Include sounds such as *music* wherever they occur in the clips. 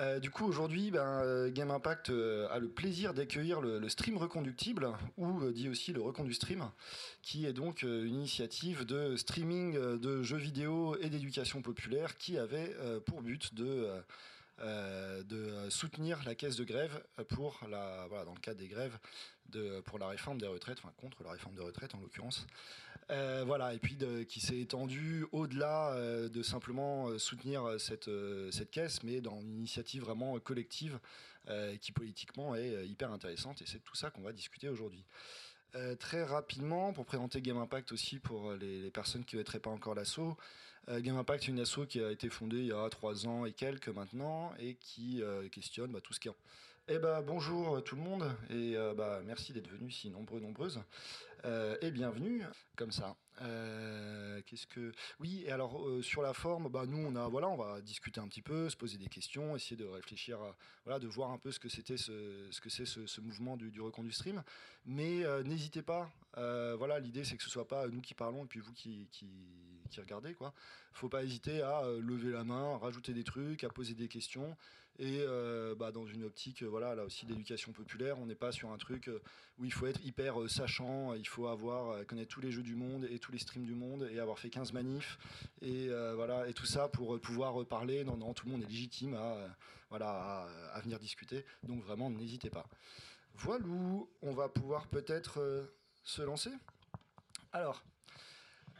Euh, du coup, aujourd'hui, ben, euh, Game Impact euh, a le plaisir d'accueillir le, stream reconductible, ou dit aussi le recondu stream, qui est donc une initiative de streaming de jeux vidéo et d'éducation populaire qui avait pour but de, soutenir la caisse de grève dans le cadre des grèves pour la réforme des retraites, enfin contre la réforme des retraites en l'occurrence. Euh, voilà, et puis qui s'est étendu au-delà euh, de simplement euh, soutenir cette, cette caisse, mais dans une initiative vraiment collective qui politiquement est hyper intéressante, et c'est tout ça qu'on va discuter aujourd'hui. Très rapidement, pour présenter Game Impact aussi pour les, personnes qui ne connaîtraient pas encore euh, Game Impact, c'est une asso qui a été fondée il y a trois ans et quelques maintenant et qui questionne bah, tout ce qui est. Eh ben bonjour tout le monde et bah, merci d'être venus si nombreux nombreuses Euh, et bienvenue comme ça. Euh, Qu'est-ce que oui et alors euh, sur la forme, bah nous on a voilà on va discuter un petit peu, se poser des questions, essayer de réfléchir, voilà de voir un peu ce que c'était ce, ce que c'est ce, mouvement du, du stream. Mais n'hésitez pas. voilà l'idée c'est que ce soit pas nous qui parlons et puis vous qui qui, qui regardez quoi faut pas hésiter à lever la main, rajouter des trucs, à poser des questions. Et euh, bah, dans une optique, euh, voilà, là aussi d'éducation populaire, on n'est pas sur un truc euh, où il faut être hyper sachant, il faut avoir connaître tous les jeux du monde et tous les streams du monde et avoir fait 15 manifs et voilà et tout ça pour pouvoir parler. Non, non, tout le monde est légitime à voilà à, venir discuter. Donc vraiment, n'hésitez pas. Voilà, on va pouvoir peut-être se lancer? Alors.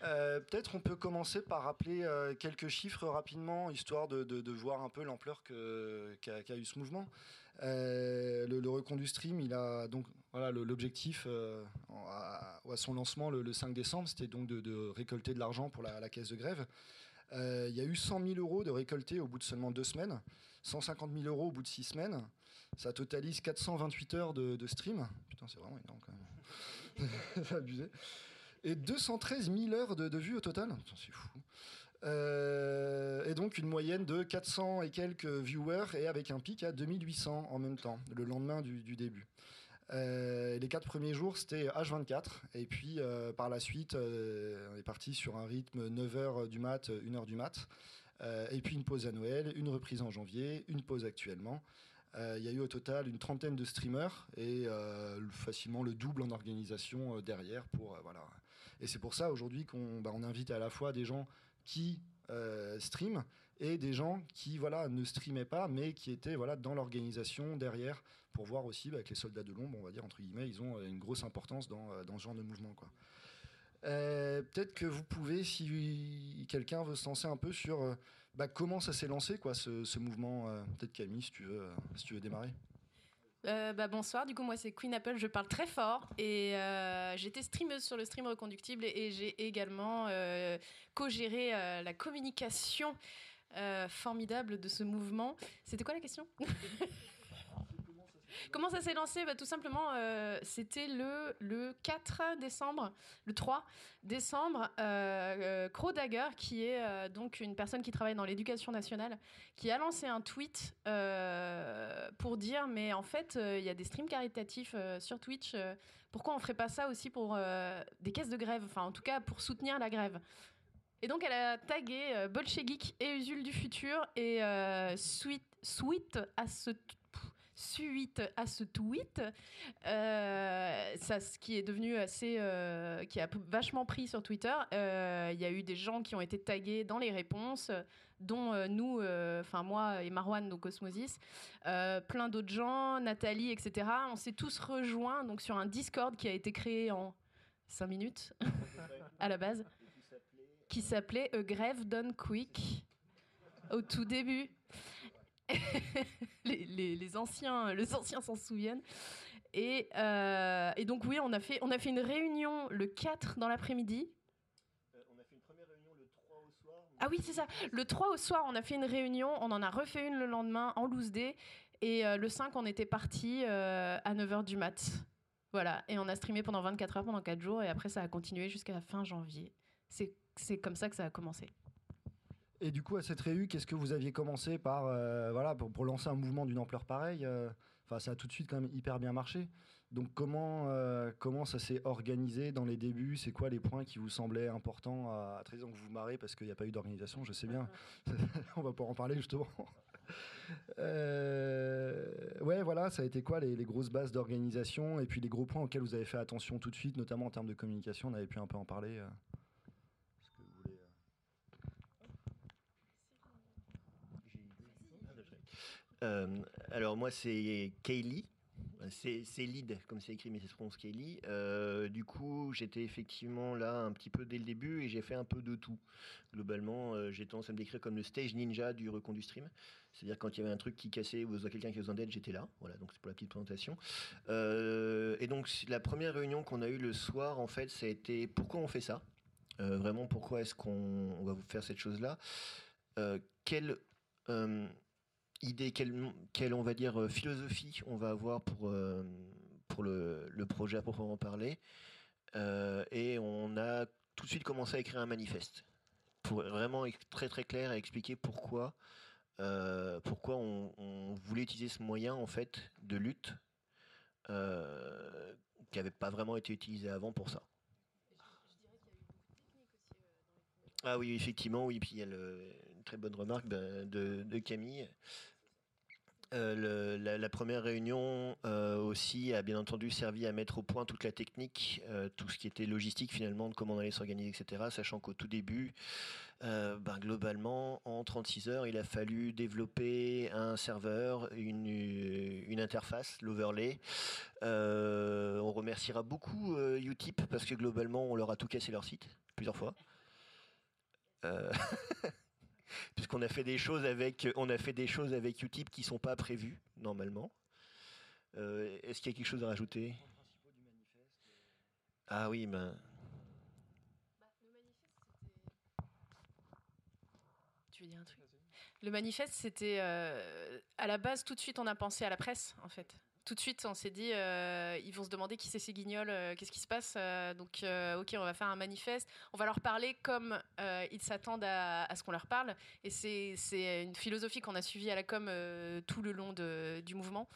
Euh, Peut-être on peut commencer par rappeler euh, quelques chiffres rapidement, histoire de, voir un peu l'ampleur qu'a eu ce mouvement. Euh, le, le recondu stream, il a donc voilà l'objectif à, son lancement le, le 5 décembre, c'était donc de, récolter de l'argent pour la, la caisse de grève. Il y a eu 100 000 euros de récoltés au bout de seulement deux semaines, 150 000 euros au bout de six semaines. Ça totalise 428 heures de, stream. Putain, c'est vraiment énorme quand *laughs* c'est abusé. Et 213 000 heures de, de vues au total. C'est fou. Euh, et donc une moyenne de 400 et quelques viewers et avec un pic à 2800 en même temps, le lendemain du, début. Euh, les quatre premiers jours, c'était H24. Et puis, euh, par la suite, on est parti sur un rythme 9h du mat, 1h du mat. Et puis une pause à Noël, une reprise en janvier, une pause actuellement. Il y a eu au total une trentaine de streamers et le- facilement le double en organisation derrière. Pour, voilà. Et c'est pour ça aujourd'hui qu'on bah, invite à la fois des gens qui euh, streament et des gens qui voilà, ne streamaient pas mais qui étaient voilà, dans l'organisation derrière pour voir aussi bah, que les soldats de l'ombre, on va dire entre guillemets, ils ont euh, une grosse importance dans, euh, dans ce genre de mouvement. Quoi. Euh, Peut-être que vous pouvez, si quelqu'un veut se lancer un peu sur bah, comment ça s'est lancé, quoi, ce, ce mouvement. Peut-être Camille, si tu veux, si tu veux démarrer. Euh, bah, bonsoir, du coup moi c'est Queen Apple, je parle très fort. Et euh, j'étais streameuse sur le stream reconductible et, j'ai également euh, co-géré la communication formidable de ce mouvement. C'était quoi la question? Comment ça s'est lancé bah, Tout simplement, euh, c'était le, le 4 décembre, le 3 décembre, euh, euh, Crow Dagger, qui est euh, donc une personne qui travaille dans l'éducation nationale, qui a lancé un tweet pour dire mais en fait il y a des streams caritatifs sur Twitch pourquoi on ferait pas ça aussi pour des caisses de grève enfin en tout cas pour soutenir la grève. Et donc elle a tagué Bolchegeek et Usul du futur et suite suite à ce suite à ce tweet, euh, ce qui est devenu assez, euh, qui a vachement pris sur Twitter, euh, il y a eu des gens qui ont été tagués dans les réponses, dont nous, enfin moi et Marwan, donc Osmosis, plein d'autres gens, Nathalie, etc. On s'est tous rejoints donc sur un Discord qui a été créé en 5 minutes *laughs* à la base, qui s'appelait Grève Done Quick au tout début. *laughs* les, les- les anciens, les anciens s'en souviennent. Et, euh, et donc oui, on a fait, on a fait une réunion le 4 dans l'après-midi. on a fait une première réunion le 3 au soir. Ah oui, c'est ça. Le 3 au soir, on a fait une réunion. On en a refait une le lendemain en loose day. Et euh, le 5, on était parti euh, à 9h du mat. Voilà. Et on a streamé pendant 24 heures, pendant 4 jours. Et après, ça a continué jusqu'à la fin janvier. C'est comme ça que ça a commencé. Et du coup, à cette réu, qu'est-ce que vous aviez commencé par, euh, voilà, pour, lancer un mouvement d'une ampleur pareille euh, Enfin, ça a tout de suite quand même hyper bien marché. Donc, comment, euh, comment ça s'est organisé dans les débuts? C'est quoi les points qui vous semblaient importants à, à Donc, vous vous marrez parce qu'il n'y a pas eu d'organisation, je sais bien. *laughs* On va pouvoir en parler justement. *laughs* Ouais, voilà, ça a été quoi les grosses bases d'organisation et puis les gros points auxquels vous avez fait attention tout de suite, notamment en termes de communication? On avait pu un peu en parler. euh. Est-ce que vous voulez, euh, Euh, alors moi c'est Kaylee, c'est c'est lead comme c'est écrit mais ça se prononce Kaylee. Euh, du coup j'étais effectivement là un petit peu dès le début et j'ai fait un peu de tout. Globalement euh, j'ai tendance à me décrire comme le stage ninja du recon du stream. C'est-à-dire quand il y avait un truc qui cassait ou quelqu'un qui avait besoin d'aide j'étais là. Voilà donc c'est pour la petite présentation. Euh, et donc la première réunion qu'on a eue le soir en fait ça a été pourquoi on fait ça? Vraiment pourquoi est-ce qu'on on va vous faire cette chose là Quelle euh, idée, quelle, quelle, on va dire euh, philosophie on va avoir pour, euh, pour le, le projet à proprement parler. Euh, et on a tout de suite commencé à écrire un manifeste pour vraiment être très très clair et expliquer pourquoi, euh, pourquoi on, on voulait utiliser ce moyen en fait de lutte euh, qui n'avait pas vraiment été utilisé avant pour ça. Ah oui, effectivement, oui. Puis il y a le- très bonne remarque ben, de, Camille. Euh, la, première réunion euh, aussi a bien entendu servi à mettre au point toute la technique, euh, tout ce qui était logistique finalement, de comment on allait s'organiser, etc. Sachant qu'au tout début, ben, globalement, en 36 heures, il a fallu développer un serveur, une, interface, l'overlay. On remerciera beaucoup Utip parce que globalement, on leur a tout cassé leur site plusieurs fois. *laughs* Euh, puisqu'on a fait des choses avec on a fait des choses avec Utip qui sont pas prévues normalement. Euh, Est-ce qu'il y a quelque chose à rajouter? Ah oui, ben Tu veux dire un truc? Le manifeste, c'était euh, à la base tout de suite on a pensé à la presse en fait. Tout de suite on s'est dit euh, ils vont se demander qui c'est ces guignols, euh, qu'est-ce qui se passe. euh, donc ok on va faire un manifeste, on va leur parler comme ils s'attendent à, ce qu'on leur parle. Et c'est une philosophie qu'on a suivie à la com tout le long du mouvement.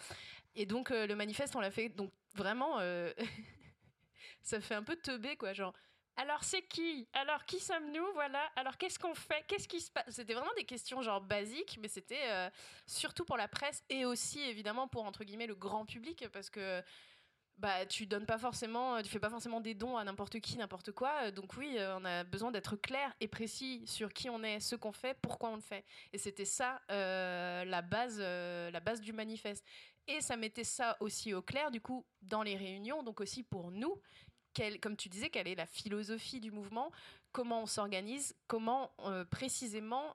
Et donc le manifeste on l'a fait donc vraiment *laughs* ça fait un peu teubé quoi genre. Alors c'est qui? Alors qui sommes-nous? Voilà. Alors qu'est-ce qu'on fait? Qu'est-ce qui se passe? C'était vraiment des questions genre basiques, mais c'était euh, surtout pour la presse et aussi évidemment pour entre guillemets le grand public parce que bah tu donnes pas forcément, tu fais pas forcément des dons à n'importe qui, n'importe quoi. Donc oui, euh, on a besoin d'être clair et précis sur qui on est, ce qu'on fait, pourquoi on le fait. Et c'était ça euh, la base, euh, la base du manifeste. Et ça mettait ça aussi au clair du coup dans les réunions, donc aussi pour nous comme tu disais, quelle est la philosophie du mouvement, comment on s'organise, comment euh, précisément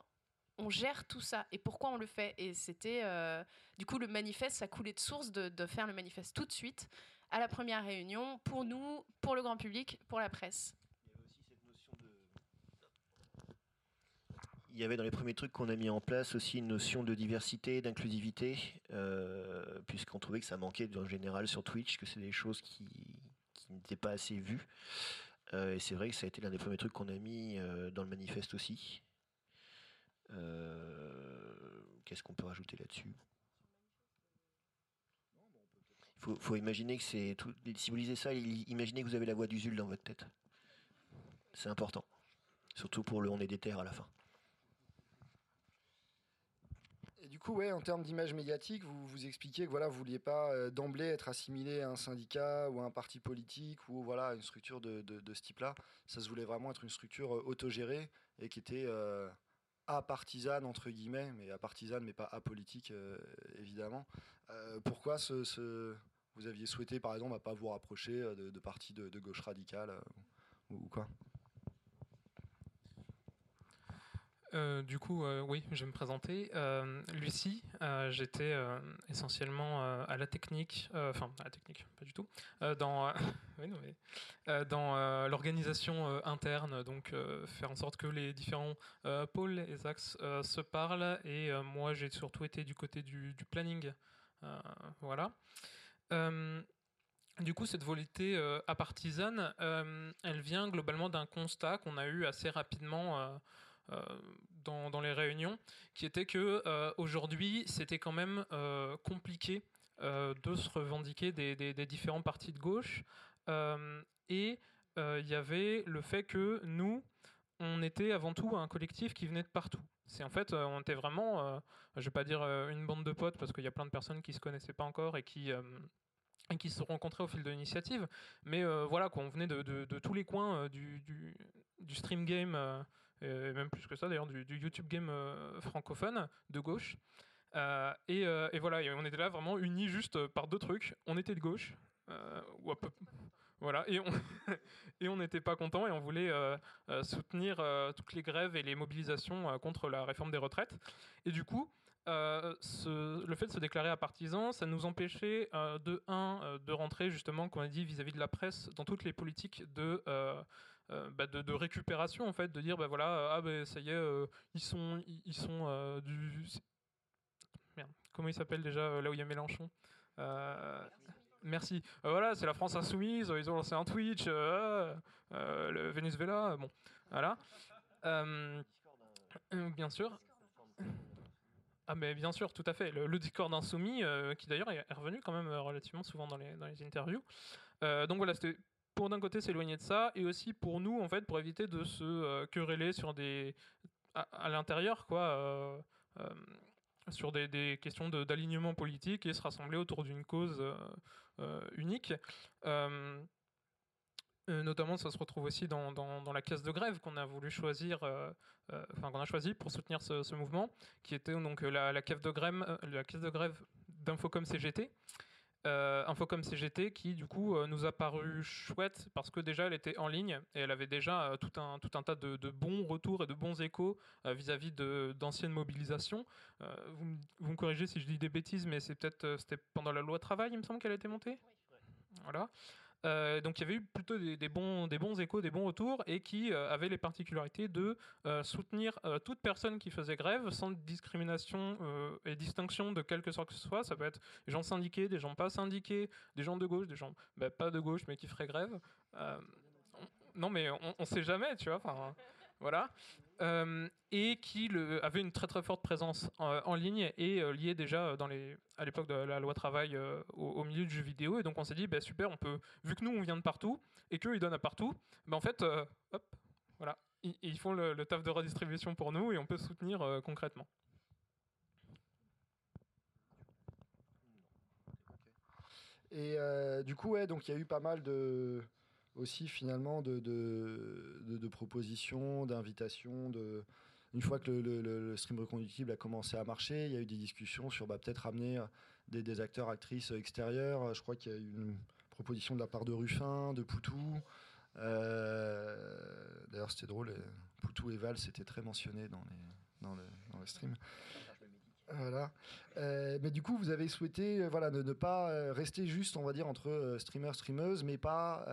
on gère tout ça et pourquoi on le fait. Et c'était, euh, du coup, le manifeste, ça coulait de source de, de faire le manifeste tout de suite, à la première réunion, pour nous, pour le grand public, pour la presse. il y avait dans les premiers trucs qu'on a mis en place aussi une notion de diversité, d'inclusivité, euh, puisqu'on trouvait que ça manquait en général sur Twitch, que c'est des choses qui, qui n'étaient pas assez vues. Euh, et c'est vrai que ça a été l'un des premiers trucs qu'on a mis euh, dans le manifeste aussi. Euh, Qu'est-ce qu'on peut rajouter là-dessus? Il faut, faut imaginer que c'est. Si vous lisez ça, imaginez que vous avez la voix d'Usul dans votre tête. C'est important. Surtout pour le on est des terres à la fin. Et du coup, ouais, en termes d'image médiatique, vous vous expliquiez que voilà, vous vouliez pas euh, d'emblée être assimilé à un syndicat ou à un parti politique ou voilà une structure de, de- ce type-là. Ça se voulait vraiment être une structure euh, autogérée et qui était euh, apartisane entre guillemets, mais apartisane mais pas apolitique évidemment. Pourquoi ce, vous aviez souhaité par exemple à pas vous rapprocher de, de partis de, gauche radicale ou quoi? Euh, du coup, euh, oui, je vais me présenter. Euh, Lucie, euh, j'étais essentiellement à la technique, enfin à la technique, pas du tout, dans, l'organisation interne, donc faire en sorte que les différents pôles, les axes se parlent. Et moi, j'ai surtout été du côté du, planning, voilà. Du coup, cette volonté apartisane, euh, elle vient globalement d'un constat qu'on a eu assez rapidement. Euh, euh, dans, les réunions, qui était que euh, aujourd'hui c'était quand même euh, compliqué euh, de se revendiquer des, différents partis de gauche, Euh, et euh, il y avait le fait que nous on était avant tout un collectif qui venait de partout. C'est en fait, on était vraiment, je vais pas dire une bande de potes parce qu'il y a plein de personnes qui se connaissaient pas encore et qui et qui se rencontraient au fil de l'initiative. Mais voilà, quoi, on venait de, tous les coins du, stream game, et même plus que ça d'ailleurs, du, YouTube game francophone de gauche. Et, et, voilà, on était là vraiment unis juste par deux trucs. On était de gauche, *laughs* voilà, *laughs* et on n'était pas content et on voulait euh, euh, soutenir euh, toutes les grèves et les mobilisations contre la réforme des retraites. Et du coup, le fait de se déclarer à partisan, ça nous empêchait de un de rentrer justement, comme on a dit, vis-à-vis de la presse, dans toutes les politiques de bah, de, récupération en fait, de dire bah voilà, ah ben ça y est, ils sont ils sont du comment il s'appelle déjà là où il y a Mélenchon Merci. Euh, voilà, c'est la France insoumise. Ils ont lancé un Twitch. Euh, euh, le Venezuela. Bon, voilà. bien sûr. Ah mais bien sûr, tout à fait. Le, Discord insoumis, qui d'ailleurs est revenu quand même relativement souvent dans les, dans les interviews. donc voilà, c'était pour d'un côté s'éloigner de ça, et aussi pour nous, en fait, pour éviter de se quereller sur des... à, l'intérieur, quoi sur des, questions d'alignement politique et se rassembler autour d'une cause euh, euh, unique. Euh, notamment, ça se retrouve aussi dans, la caisse de grève qu'on a voulu choisir, enfin qu'on a choisi pour soutenir ce, mouvement, qui était donc la, la, de grève, la caisse de grève d'Infocom CGT, euh, Infocom CGT qui du coup euh, nous a paru chouette parce que déjà elle était en ligne et elle avait déjà euh, tout, un, tout un tas de, bons retours et de bons échos vis-à-vis d'anciennes mobilisations. Vous, vous, me corrigez si je dis des bêtises, mais c'est peut-être c'était pendant la loi travail, il me semble qu'elle a été montée? Voilà. Euh, donc il y avait eu plutôt des, bons, échos, des bons retours, et qui euh, avaient les particularités de euh, soutenir toute personne qui faisait grève sans discrimination et distinction de quelque sorte que ce soit. Ça peut être des gens syndiqués, des gens pas syndiqués, des gens de gauche, des gens bah, pas de gauche mais qui feraient grève. non mais on, ne sait jamais, tu vois. Voilà. Euh, et qui avait une très très forte présence en, ligne et euh, liée déjà dans les, à l'époque de la loi travail euh, au, milieu du jeu vidéo. Et donc on s'est dit, bah, super, on peut, vu que nous on vient de partout et qu'eux ils donnent à partout, bah, en fait, hop, voilà, ils, font le, taf de redistribution pour nous et on peut soutenir concrètement. Et du coup, il y a eu pas mal de, aussi finalement de, de, propositions, d'invitations. De... Une fois que le, stream reconductible a commencé à marcher, il y a eu des discussions sur bah, peut-être amener des, des, acteurs, actrices extérieurs. Je crois qu'il y a eu une proposition de la part de Ruffin, de Poutou. Euh, d'ailleurs, c'était drôle, Poutou et Val, c'était très mentionné dans, les, dans, le, dans le stream. Euh, mais du coup, vous avez souhaité euh, voilà, ne, pas euh, rester juste, on va dire, entre streamers, streameuses, mais pas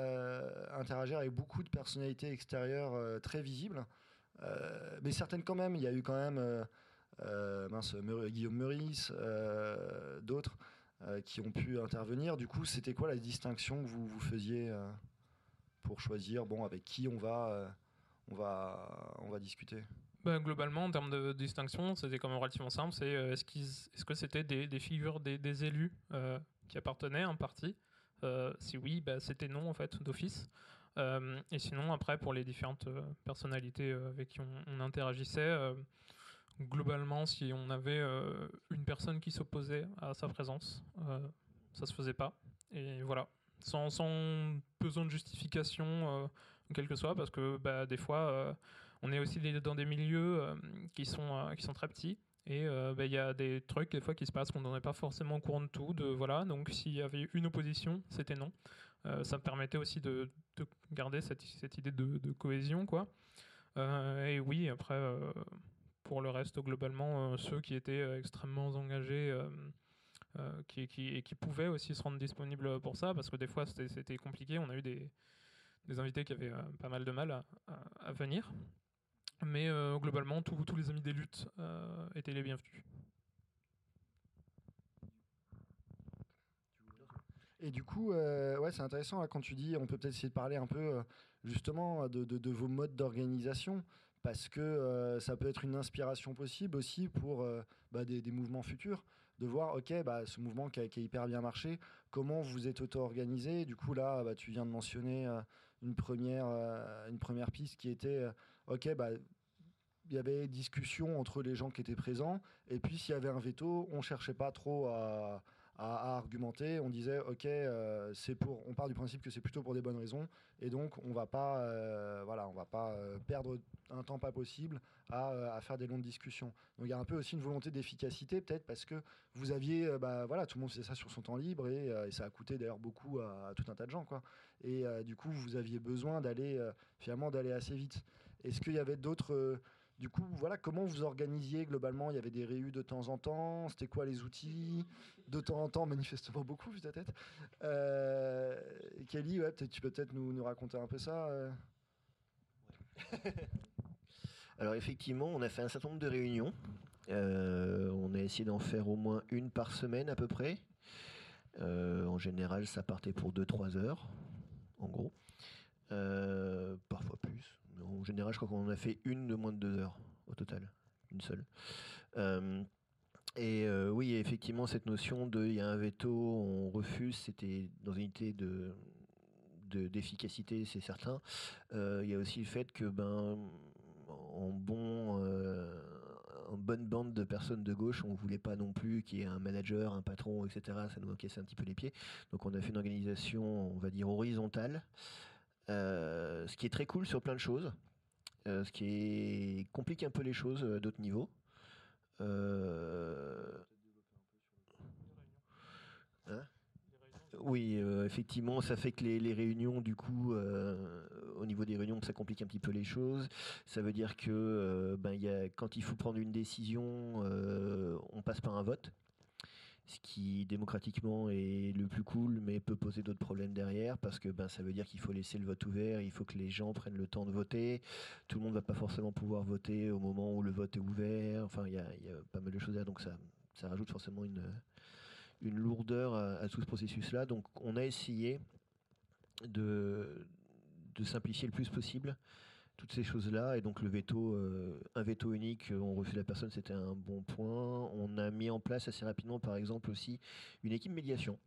interagir avec beaucoup de personnalités extérieures très visibles. mais certaines quand même. Il y a eu quand même mince, Guillaume Meurice, d'autres qui ont pu intervenir. Du coup, c'était quoi la distinction que vous, vous faisiez pour choisir bon, avec qui on va, on va, on va discuter? Bah, globalement, en termes de distinction, c'était quand même relativement simple. C'est euh, est-ce, que c'était des, figures des, élus euh, qui appartenaient à un parti? Euh, Si oui, bah, c'était non en fait d'office. et sinon, après, pour les différentes personnalités avec qui on, interagissait, globalement, si on avait une personne qui s'opposait à sa présence, ça se faisait pas. Et voilà, sans, besoin de justification, quel que soit, parce que bah, des fois on est aussi dans des milieux euh, qui, sont, euh, qui sont très petits. Et euh, bah, il y a des trucs des fois qui se passent qu'on n'en est pas forcément au courant de tout. De, voilà. Donc s'il y avait une opposition, c'était non. ça me permettait aussi de, garder cette, cette idée de, cohésion. Quoi. et oui, après, pour le reste, globalement, ceux qui étaient extrêmement engagés, qui, qui, et qui pouvaient aussi se rendre disponibles pour ça, parce que des fois c'était compliqué. On a eu des, des invités qui avaient pas mal de mal à venir. Mais euh, globalement, tous les amis des luttes euh, étaient les bienvenus. Et du coup, euh, ouais, c'est intéressant quand tu dis, on peut peut-être essayer de parler un peu justement de, vos modes d'organisation, parce que ça peut être une inspiration possible aussi pour bah, des, mouvements futurs, de voir, ok, bah, ce mouvement qui a, hyper bien marché, comment vous êtes auto-organisé. Du coup, là, bah, tu viens de mentionner une, première, une première piste qui était ok, bah, il y avait discussion entre les gens qui étaient présents, et puis s'il y avait un veto, on cherchait pas trop à, argumenter. On disait, ok, euh, c'est pour, on part du principe que c'est plutôt pour des bonnes raisons, et donc on va pas, euh, voilà, on va pas euh, perdre un temps pas possible à, à, faire des longues discussions. Donc il y a un peu aussi une volonté d'efficacité, peut-être parce que vous aviez, bah, voilà, tout le monde faisait ça sur son temps libre, et, ça a coûté d'ailleurs beaucoup à, tout un tas de gens, quoi. Et du coup, vous aviez besoin d'aller, finalement, d'aller assez vite. Est-ce qu'il y avait d'autres du coup, voilà, comment vous organisiez globalement? Il y avait des réus de temps en temps C'était quoi les outils? De temps en temps, manifestement beaucoup, vu ta tête. Euh, Kelly, ouais, tu peux peut-être nous, raconter un peu ça euh *laughs* Alors effectivement, on a fait un certain nombre de réunions. Euh, on a essayé d'en faire au moins une par semaine à peu près. en général, ça partait pour 2-3 heures, en gros. parfois plus en général, je crois qu'on en a fait une de moins de deux heures au total, une seule. Euh, et euh, oui, effectivement, cette notion de il y a un veto, on refuse, c'était dans une idée de d'efficacité, c'est certain. Euh, il y a aussi le fait que ben en bon en bonne bande de personnes de gauche, on voulait pas non plus qu'il y ait un manager, un patron, etc. Ça nous cassait un petit peu les pieds. Donc on a fait une organisation, on va dire horizontale, ce qui est très cool sur plein de choses. Euh, ce qui complique un peu les choses euh, d'autres niveaux. Hein? Oui, effectivement, ça fait que les, réunions, du coup, au niveau des réunions, ça complique un petit peu les choses. Ça veut dire que ben, y a, quand il faut prendre une décision, on passe par un vote ce qui démocratiquement est le plus cool, mais peut poser d'autres problèmes derrière, parce que ben, ça veut dire qu'il faut laisser le vote ouvert, il faut que les gens prennent le temps de voter. Tout le monde ne va pas forcément pouvoir voter au moment où le vote est ouvert. Enfin, il y a, pas mal de choses à donc ça, rajoute forcément une, lourdeur à, tout ce processus-là. Donc, on a essayé de, de simplifier le plus possible toutes ces choses-là. Et donc le veto, euh, un veto unique, on refuse la personne, c'était un bon point. On a mis en place assez rapidement, par exemple, aussi une équipe médiation.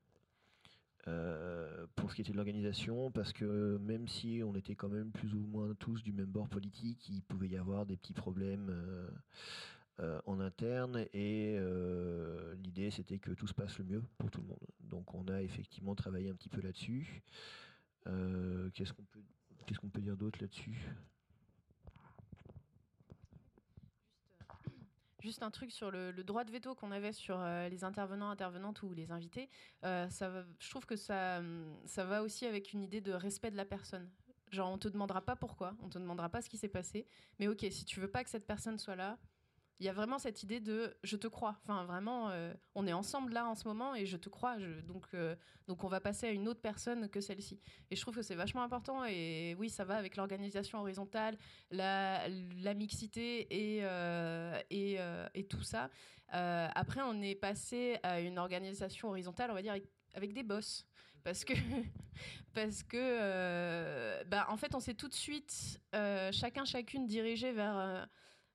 Euh, pour ce qui était de l'organisation, parce que même si on était quand même plus ou moins tous du même bord politique, il pouvait y avoir des petits problèmes euh, en interne, et l'idée c'était que tout se passe le mieux pour tout le monde. Donc on a effectivement travaillé un petit peu là-dessus. qu'est-ce qu'on peut dire d'autre là-dessus? Juste un truc sur le, droit de veto qu'on avait sur euh, les intervenants, intervenantes ou les invités. Euh, je trouve que ça, ça va aussi avec une idée de respect de la personne. Genre, on te demandera pas pourquoi, on te demandera pas ce qui s'est passé, mais ok, si tu veux pas que cette personne soit là, il y a vraiment cette idée de je te crois. Enfin, vraiment, euh, on est ensemble là en ce moment et je te crois. donc, euh, donc, on va passer à une autre personne que celle-ci. Et je trouve que c'est vachement important. Et oui, ça va avec l'organisation horizontale, la, mixité et, euh, et, tout ça. après, on est passé à une organisation horizontale, on va dire, avec, des boss. Parce que, *laughs* parce que bah, en fait, on s'est tout de suite, chacun, chacune, dirigé vers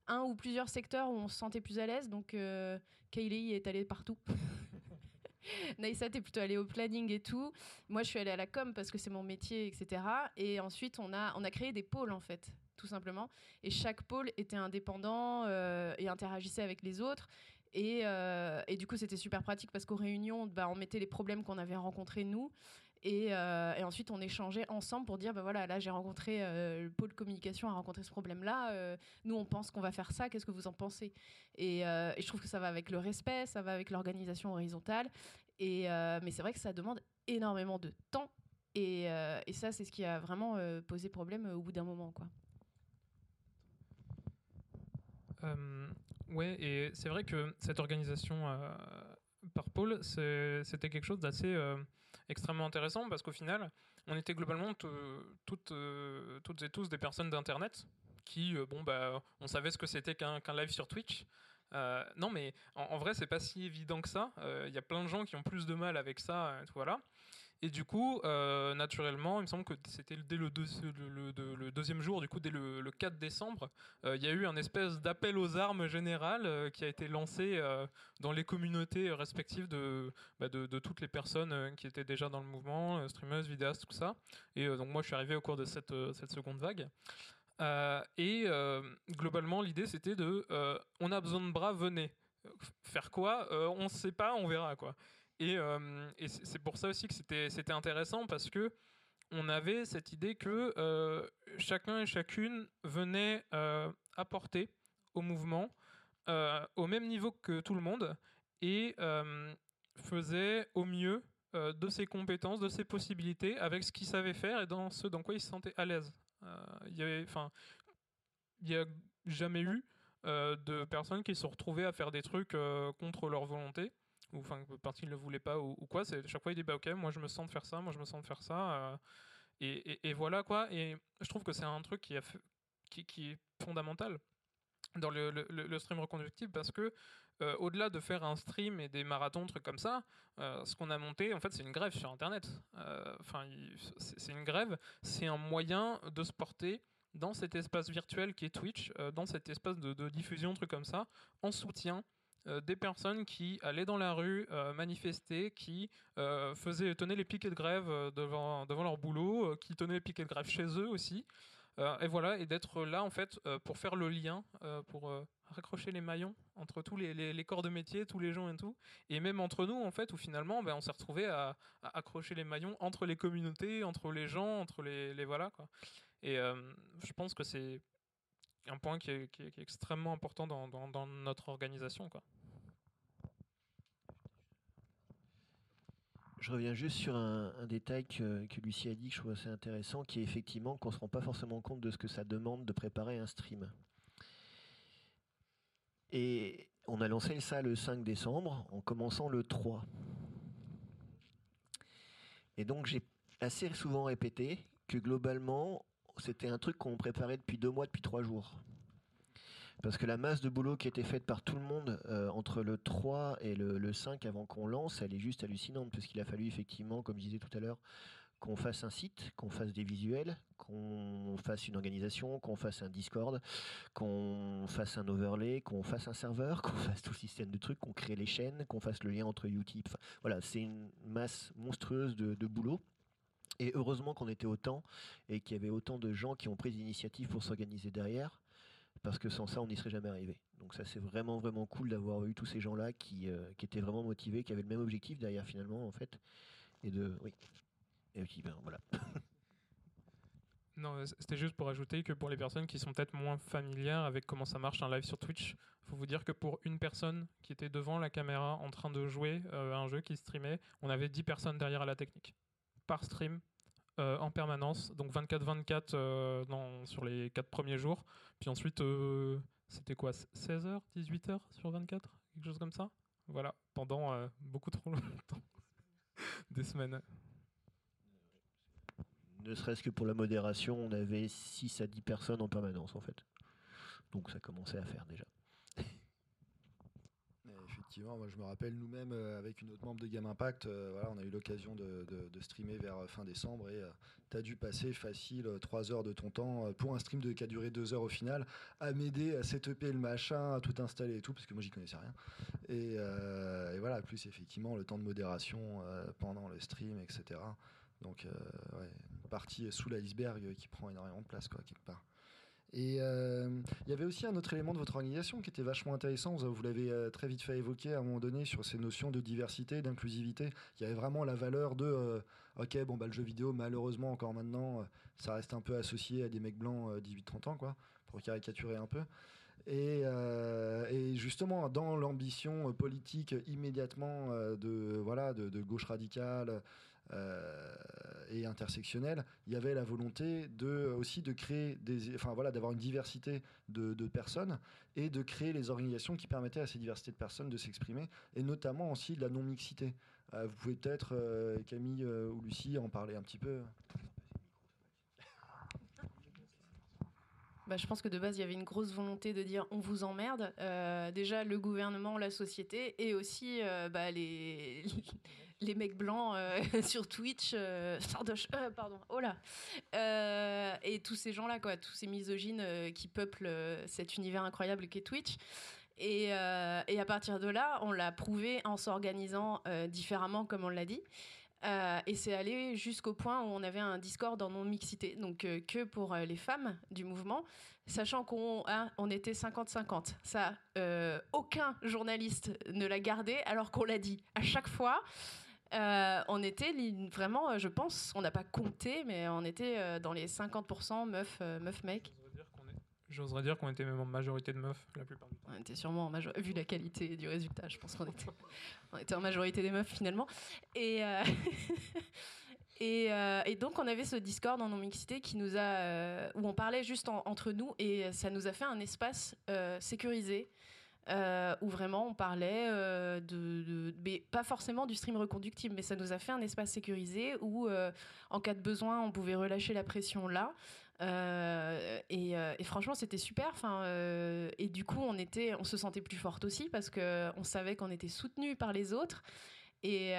un ou plusieurs secteurs où on se sentait plus à l'aise. Donc, euh, Kaylee est allée partout. *laughs* Naïsa, t'es plutôt allée au planning et tout. Moi, je suis allée à la com parce que c'est mon métier, etc. Et ensuite, on a, on a créé des pôles, en fait, tout simplement. Et chaque pôle était indépendant euh, et interagissait avec les autres. Et, euh, et, du coup, c'était super pratique parce qu'aux réunions, bah, on mettait les problèmes qu'on avait rencontrés nous. Euh, et, ensuite, on échangeait ensemble pour dire, bah voilà, là, j'ai rencontré, euh, le pôle communication a rencontré ce problème-là. Euh, nous, on pense qu'on va faire ça. Qu'est-ce que vous en pensez? Et, je trouve que ça va avec le respect, ça va avec l'organisation horizontale. Et, mais c'est vrai que ça demande énormément de temps. Et, et ça, c'est ce qui a vraiment posé problème au bout d'un moment, quoi. ouais, et c'est vrai que cette organisation par pôle, c'était quelque chose d'assez extrêmement intéressant parce qu'au final, on était globalement toutes, euh, toutes et tous des personnes d'Internet qui, euh, bon, bah, on savait ce que c'était qu'un live sur Twitch. Euh, non, mais en, en vrai, c'est pas si évident que ça. Il y a plein de gens qui ont plus de mal avec ça. voilà. Et du coup, euh, naturellement, il me semble que c'était dès le, deuxième jour, du coup, dès le, 4 décembre, euh, il y a eu un espèce d'appel aux armes général euh, qui a été lancé dans les communautés respectives bah, de, de, toutes les personnes qui étaient déjà dans le mouvement, streamers, vidéastes, tout ça. Et donc moi, je suis arrivé au cours de cette, cette seconde vague. et globalement, l'idée c'était de on a besoin de bras, venez. Faire quoi? On ne sait pas, on verra quoi. Et, et c'est pour ça aussi que c'était intéressant parce que on avait cette idée que chacun et chacune venait apporter au mouvement au même niveau que tout le monde et faisait au mieux de ses compétences, de ses possibilités, avec ce qu'il savait faire et dans ce dans quoi il se sentait à l'aise. Il n'y a jamais eu de personnes qui se sont retrouvées à faire des trucs contre leur volonté ou enfin parce qu'ils ne le voulaient pas ou, quoi. C'est chaque fois il dit bah ok, moi je me sens de faire ça, moi je me sens de faire ça. Et, et, voilà quoi. Et je trouve que c'est un truc qui, a qui, qui, est fondamental dans le, le, stream reconductible parce que euh, au-delà de faire un stream et des marathons, trucs comme ça, euh, ce qu'on a monté, en fait, c'est une grève sur Internet. Euh, enfin, c'est une grève, c'est un moyen de se porter dans cet espace virtuel qui est Twitch, dans cet espace de, de, diffusion, trucs comme ça, en soutien des personnes qui allaient dans la rue manifester, qui faisaient, tenaient les piquets de grève devant, devant leur boulot, qui tenaient les piquets de grève chez eux aussi. et voilà, et d'être là en fait pour faire le lien, pour raccrocher les maillons entre tous les, corps de métier, tous les gens et tout. Et même entre nous, en fait, où finalement, ben, on s'est retrouvé à, accrocher les maillons entre les communautés, entre les gens, entre les, voilà. Quoi. Et euh, je pense que c'est un point qui est, extrêmement important dans, notre organisation. Je reviens juste sur un, détail que, que, Lucie a dit que je trouve assez intéressant, qui est effectivement qu'on ne se rend pas forcément compte de ce que ça demande de préparer un stream. Et on a lancé ça le 5 décembre en commençant le 3. Et donc j'ai assez souvent répété que globalement c'était un truc qu'on préparait depuis deux mois, depuis trois jours. Parce que la masse de boulot qui était faite par tout le monde euh, entre le 3 et le, le 5 avant qu'on lance, elle est juste hallucinante, parce qu'il a fallu effectivement, comme je disais tout à l'heure, qu'on fasse un site, qu'on fasse des visuels, qu'on fasse une organisation, qu'on fasse un Discord, qu'on fasse un overlay, qu'on fasse un serveur, *laughs* qu'on fasse tout le système de trucs, qu'on crée les chaînes, qu'on fasse le lien entre Utip. voilà, c'est une masse monstrueuse de, boulot. Et heureusement qu'on était autant et qu'il y avait autant de gens qui ont pris l'initiative pour s'organiser derrière, parce que sans ça, on n'y serait jamais arrivé. Donc ça, c'est vraiment vraiment cool d'avoir eu tous ces gens-là qui, euh, étaient vraiment motivés, qui avaient le même objectif derrière finalement en fait. Et de, oui, et puis, ben, voilà. *laughs* Non, c'était juste pour ajouter que pour les personnes qui sont peut-être moins familières avec comment ça marche un live sur Twitch, faut vous dire que pour une personne qui était devant la caméra en train de jouer euh, un jeu qui streamait, on avait 10 personnes derrière à la technique. Par stream, euh, en permanence, donc 24-24 euh, sur les 4 premiers jours. Puis ensuite, c'était quoi 16h, 18h sur 24 Quelque chose comme ça? Voilà, pendant beaucoup trop *laughs* longtemps. Des semaines ne serait-ce que pour la modération, on avait 6 à 10 personnes en permanence en fait. Donc ça commençait à faire déjà. Effectivement, moi je me rappelle nous-mêmes euh, avec une autre membre de Game Impact, euh, voilà, on a eu l'occasion de, streamer vers euh, fin décembre et tu as dû passer facile 3 heures de ton temps pour un stream qui a duré 2 heures au final à m'aider à setuper le machin, à tout installer et tout, parce que moi j'y connaissais rien. Et, voilà, plus effectivement le temps de modération pendant le stream, etc. Donc, partie sous l'iceberg qui prend énormément de place, quoi, quelque part. Et euh, il y avait aussi un autre élément de votre organisation qui était vachement intéressant. Vous, l'avez euh, très vite fait évoquer à un moment donné sur ces notions de diversité, d'inclusivité. Il y avait vraiment la valeur de ok, bon, bah, le jeu vidéo, malheureusement, encore maintenant, ça reste un peu associé à des mecs blancs 18-30 ans, quoi, pour caricaturer un peu. Et, justement, dans l'ambition politique immédiatement de, voilà, de, gauche radicale, euh, et intersectionnelle, il y avait la volonté de aussi de créer des, enfin voilà, d'avoir une diversité de, personnes et de créer les organisations qui permettaient à ces diversités de personnes de s'exprimer et notamment aussi de la non mixité. Euh, vous pouvez peut-être euh, Camille ou Lucie en parler un petit peu. Bah, je pense que de base, il y avait une grosse volonté de dire on vous emmerde. déjà, le gouvernement, la société, et aussi bah, les, les mecs blancs euh, *laughs* sur Twitch, euh, euh, pardon, oh là, et tous ces gens-là, quoi, tous ces misogynes qui peuplent cet univers incroyable qu'est Twitch. Et, à partir de là, on l'a prouvé en s'organisant différemment, comme on l'a dit. Euh, et c'est allé jusqu'au point où on avait un Discord en non-mixité, donc euh, que pour euh, les femmes du mouvement, sachant qu'on hein, était 50-50. Ça, euh, aucun journaliste ne l'a gardé, alors qu'on l'a dit à chaque fois. Euh, on était vraiment, euh, je pense, on n'a pas compté, mais on était euh, dans les 50% meufs, meufs mecs. J'oserais dire qu'on était même en majorité de meufs la plupart du temps. On était sûrement en majorité, vu la qualité du résultat, je pense qu'on était, *laughs* on était en majorité des meufs finalement. Et, euh, *laughs* et, euh, et donc on avait ce Discord en non-mixité qui nous a, où on parlait juste en- entre nous et ça nous a fait un espace sécurisé. Euh, où vraiment on parlait euh, de, mais pas forcément du stream reconductible, mais ça nous a fait un espace sécurisé où, euh, en cas de besoin, on pouvait relâcher la pression là. Euh, et, franchement, c'était super. Et du coup, on était, on se sentait plus forte aussi parce que on savait qu'on était soutenu par les autres. Et,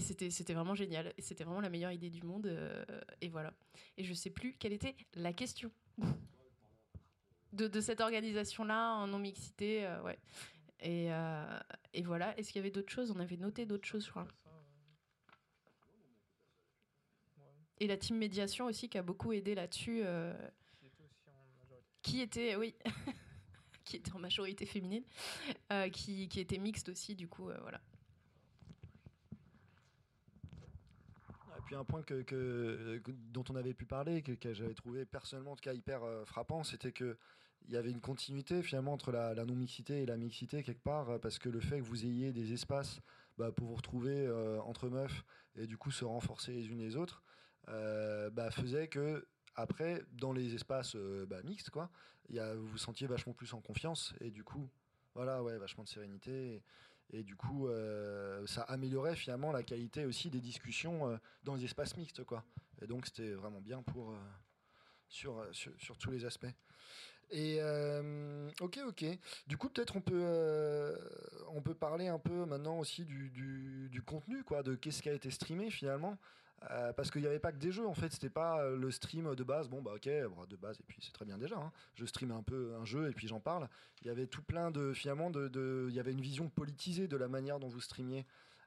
c'était, c'était vraiment génial. C'était vraiment la meilleure idée du monde. et voilà. Et je sais plus quelle était la question *laughs* de, cette organisation-là en non-mixité. euh, ouais. Et, euh, et voilà. Est-ce qu'il y avait d'autres choses? On avait noté d'autres choses, je crois. Et la team médiation aussi qui a beaucoup aidé là-dessus. euh, qui était, oui, *laughs* qui était en majorité féminine, euh, qui, qui était mixte aussi, du coup, voilà. Et puis un point que, dont on avait pu parler, que, que j'avais trouvé personnellement en tout cas hyper frappant, c'était que il y avait une continuité finalement entre la, non-mixité et la mixité quelque part, euh, parce que le fait que vous ayez des espaces bah, pour vous retrouver euh, entre meufs et du coup se renforcer les unes les autres, euh, bah, faisait que après dans les espaces bah, mixtes quoi, vous vous sentiez vachement plus en confiance et du coup voilà ouais vachement de sérénité. Et, du coup, ça améliorait finalement la qualité aussi des discussions dans les espaces mixtes, quoi. Et donc, c'était vraiment bien pour sur, sur tous les aspects. Et euh, ok, ok. Du coup, peut-être on peut euh, on peut parler un peu maintenant aussi du, du, du contenu, quoi, de qu'est-ce qui a été streamé finalement. Euh, parce qu'il n'y avait pas que des jeux en fait, c'était pas le stream de base. Bon bah ok, de base et puis c'est très bien déjà. hein. Je stream un peu un jeu et puis j'en parle. Il y avait tout plein de finalement de, il y avait une vision politisée de la manière dont vous streamiez.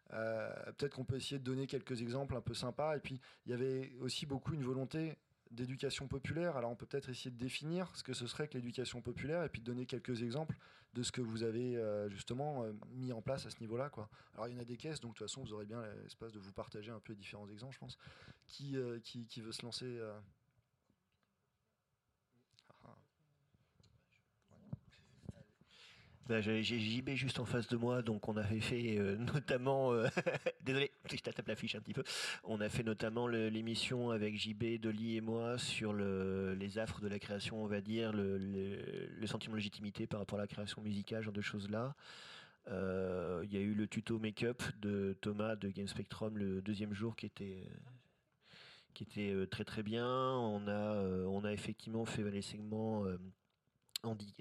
Peut-être qu'on peut essayer de donner quelques exemples un peu sympas. Et puis il y avait aussi beaucoup une volonté d'éducation populaire. Alors on peut peut-être essayer de définir ce que ce serait que l'éducation populaire et puis de donner quelques exemples de ce que vous avez euh, justement euh, mis en place à ce niveau-là. Quoi. Alors il y en a des caisses, donc de toute façon vous aurez bien l'espace de vous partager un peu différents exemples, je pense. Qui, euh, veut se lancer euh Ah, ah. Bah, j'ai j'ai JB juste en face de moi, donc on avait fait euh, *laughs* notamment. euh, *laughs* Désolé, *laughs* je tape la fiche un petit peu. On a fait notamment l'émission avec JB, Dolly et moi sur le- les affres de la création, on va dire, le, sentiment de légitimité par rapport à la création musicale, genre de choses-là. Euh, Il y a eu le tuto make-up de Thomas de Game Spectrum le deuxième jour qui était qui était très très bien. On a on a effectivement fait les segments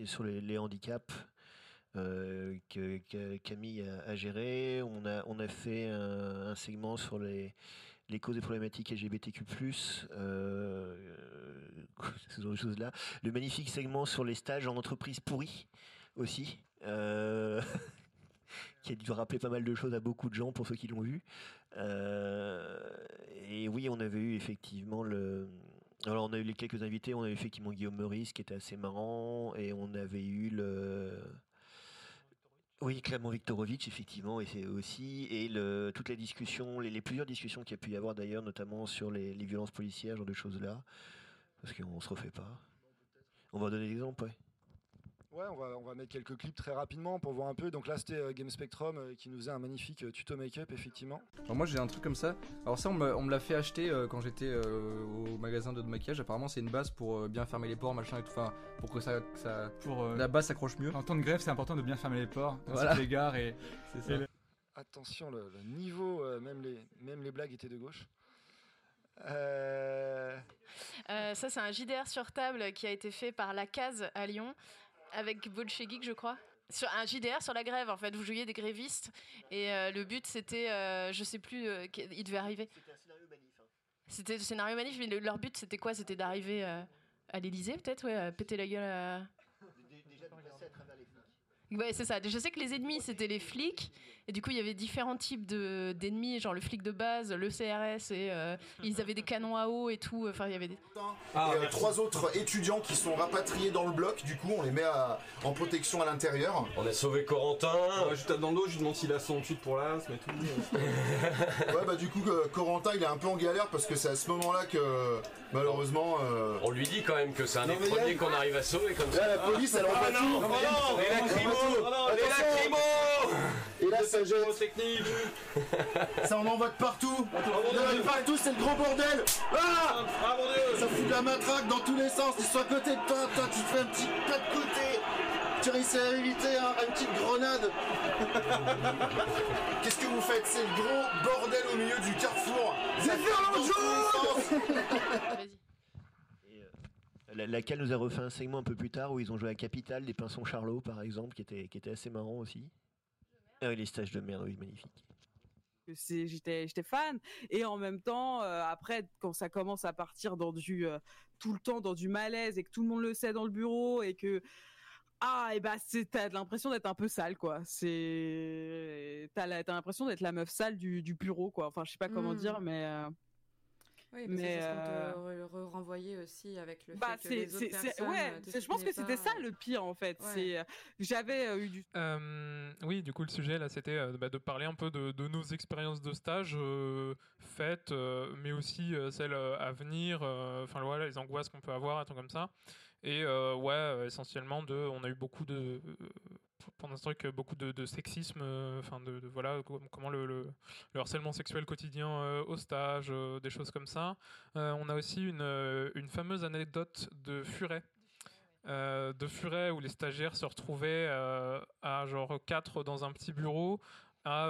sur les handicaps euh, que, Camille a, géré. On a, on a fait un, segment sur les, les causes des problématiques LGBTQ+, euh, *laughs* ce genre choses-là. Le magnifique segment sur les stages en entreprise pourrie aussi, euh, *laughs* qui a dû rappeler pas mal de choses à beaucoup de gens pour ceux qui l'ont vu. Euh, et oui, on avait eu effectivement le... Alors on a eu les quelques invités, on a eu effectivement Guillaume Meurice qui était assez marrant, et on avait eu le... Oui, Clément Viktorovitch, effectivement, et c'est aussi, et le, toutes les discussions, les, plusieurs discussions qu'il y a pu y avoir d'ailleurs, notamment sur les, violences policières, genre de choses-là, parce qu'on se refait pas. On va donner des exemples, ouais. Ouais, on va, on va mettre quelques clips très rapidement pour voir un peu. Donc là, c'était euh, Game Spectrum euh, qui nous faisait un magnifique euh, tuto make-up, effectivement. Alors moi j'ai un truc comme ça. Alors ça on me, l'a fait acheter euh, quand j'étais euh, au magasin de maquillage. Apparemment c'est une base pour euh, bien fermer les pores, machin et tout. Enfin pour que ça, que ça Pour euh, la base s'accroche mieux. en temps de grève, c'est important de bien fermer les ports, ainsi Voilà. les gares et *laughs* C'est ça. Et le- Attention, le, le niveau, euh, même, les, même les blagues étaient de gauche. Euh, Euh, ça, c'est un JDR sur table qui a été fait par La Case à Lyon, avec Bolchegeek, je crois. Sur un JDR sur la grève, en fait, vous jouiez des grévistes, et euh, le but, c'était, euh, je sais plus, euh, il devait arriver. C'était un scénario manif. hein. C'était le scénario manif, mais le- leur but, c'était quoi? C'était d'arriver euh, à l'Elysée, peut-être, ouais, à péter la gueule à... Déjà de passer à travers les flics. Ouais, c'est ça. Je sais que les ennemis, c'était les flics, Et du coup, il y avait différents types de- d'ennemis, genre le flic de base, le CRS, et euh, ils avaient des canons à eau et tout. Enfin, il y avait des. et euh, trois autres étudiants qui sont rapatriés dans le bloc, du coup on les met à- en protection à l'intérieur. On a sauvé Corentin. Ouais, je tape dans le dos, je lui demande s'il a son tube pour l'asthme et tout. Ouais bah du coup euh, Corentin il est un peu en galère parce que c'est à ce moment là que malheureusement... euh, On lui dit quand même que c'est un Non, des premiers Yann- qu'on arrive à sauver comme Là ça. la police elle envoie Ah tout non, non, non, les lacrymos, les lacrymos Et là *laughs* ça technique. Ça en envoie de partout Non, de partout c'est le gros bordel. Ah Ah mon dieu. Ça fout de la matraque dans tous les sens, ils sont à côté de toi, toi tu te fais un petit pas de côté. Tu réussis à éviter hein, une petite grenade. *laughs* Qu'est-ce que vous faites? C'est le gros bordel au milieu du carrefour. *laughs* Et, euh, la- laquelle nous a refait un segment un peu plus tard où ils ont joué à Capital, des Pinsons Charlot par exemple, qui était, qui était assez marrant aussi? Ah oui, les stages de merde, oui, magnifique. j'étais fan et en même temps euh, après quand ça commence à partir dans du euh, tout le temps dans du malaise et que tout le monde le sait dans le bureau et que ah et bah c'est t'as l'impression d'être un peu sale quoi c'est t'as l'impression d'être la meuf sale du, du bureau quoi enfin je sais pas comment Mm. dire mais euh, Oui, mais, Mais, c'est ce qu'on euh, te re- re- renvoyait aussi avec le bah fait que les autres personnes ouais euh, je pense que c'était ça le pire en fait Ouais. c'est euh, j'avais euh, eu du Euh, oui, du coup, le sujet là, c'était euh, bah, de parler un peu de, de nos expériences de stage euh, faites, euh, mais aussi euh, celles euh, à venir. euh, Enfin, voilà, les angoisses qu'on peut avoir, un truc comme ça. Et euh, ouais, euh, essentiellement, de, on a eu beaucoup de euh, pendant ce truc, euh, beaucoup de, de sexisme. euh, Enfin, de, de- voilà co- comment le, le- le harcèlement sexuel quotidien euh, au stage, des choses comme ça. On a aussi une, une fameuse anecdote de Furet de Furet où les stagiaires se retrouvaient à genre 4 dans un petit bureau à,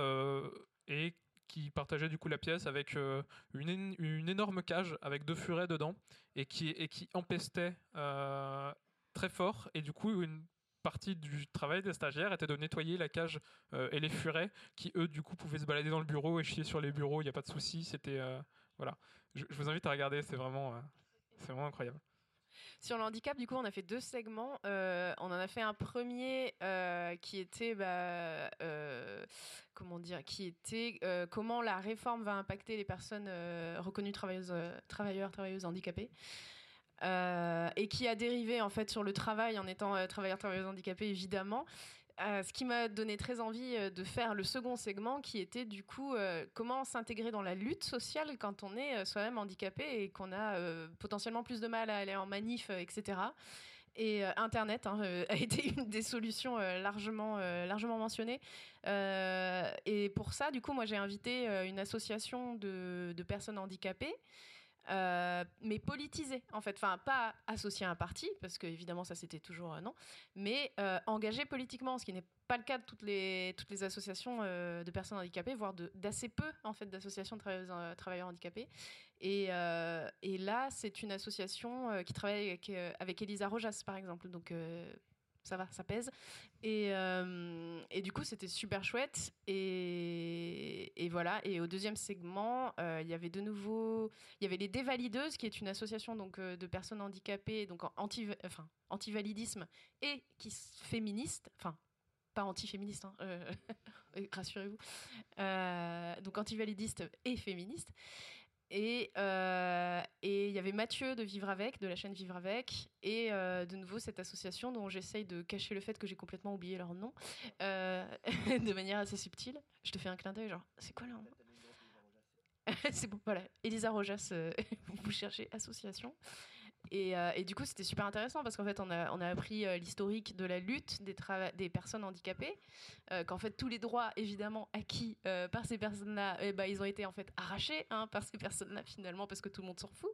et qui partageaient du coup la pièce avec une, une énorme cage avec deux furets dedans et qui, et qui empestait euh, très fort et du coup une partie du travail des stagiaires était de nettoyer la cage euh, et les furets qui eux du coup pouvaient se balader dans le bureau et chier sur les bureaux il n'y a pas de souci c'était euh, voilà je, vous invite à regarder c'est vraiment euh, c'est vraiment incroyable Sur le handicap, du coup, on a fait deux segments. On en a fait un premier qui était, bah, comment dire, qui était comment la réforme va impacter les personnes reconnues travailleuses, travailleurs, travailleuses handicapées. Euh, et qui a dérivé en fait sur le travail en étant euh, travailleur, travailleuse handicapée évidemment. Euh, ce qui m'a donné très envie euh, de faire le second segment qui était du coup comment s'intégrer dans la lutte sociale quand on est soi-même handicapé et qu'on a potentiellement plus de mal à aller en manif, etc. Et Internet hein, *laughs* a été une des solutions largement, largement mentionnées. Et pour ça, du coup, moi, j'ai invité une association de personnes handicapées. Euh, mais politisée en fait, enfin pas associée à un parti parce que évidemment ça c'était toujours euh, non, mais euh, engagée politiquement, ce qui n'est pas le cas de toutes les toutes les associations euh, de personnes handicapées, voire d'assez peu en fait d'associations de euh, travailleurs handicapés. Et, là, c'est une association qui travaille avec, avec Elisa Rojas, par exemple. Donc, ça va, ça pèse. Et, euh, et du coup, c'était super chouette. Et, et voilà. Et au deuxième segment, euh, il y avait de nouveau, il y avait les Dévalideuses, qui est une association donc euh, de personnes handicapées, donc anti, enfin anti-validisme et qui féministe, enfin pas anti-féministe, hein, *laughs* rassurez-vous. Donc anti-validiste et féministe. Et euh, et il y avait Mathieu de Vivre Avec, de la chaîne Vivre Avec, et euh, de nouveau cette association dont j'essaye de cacher le fait que j'ai complètement oublié leur nom, euh, *laughs* de manière assez subtile. Je te fais un clin d'œil, genre, c'est quoi nom? *laughs* C'est bon, voilà. Elisa Rojas, *laughs* vous cherchez association. Et, euh, et du coup, c'était super intéressant parce qu'en fait, on a, appris euh, l'historique de la lutte des, personnes handicapées, euh, qu'en fait, tous les droits, évidemment, acquis par ces personnes-là, eh ben, ils ont été en fait arrachés hein, par ces personnes-là, finalement, parce que tout le monde s'en fout.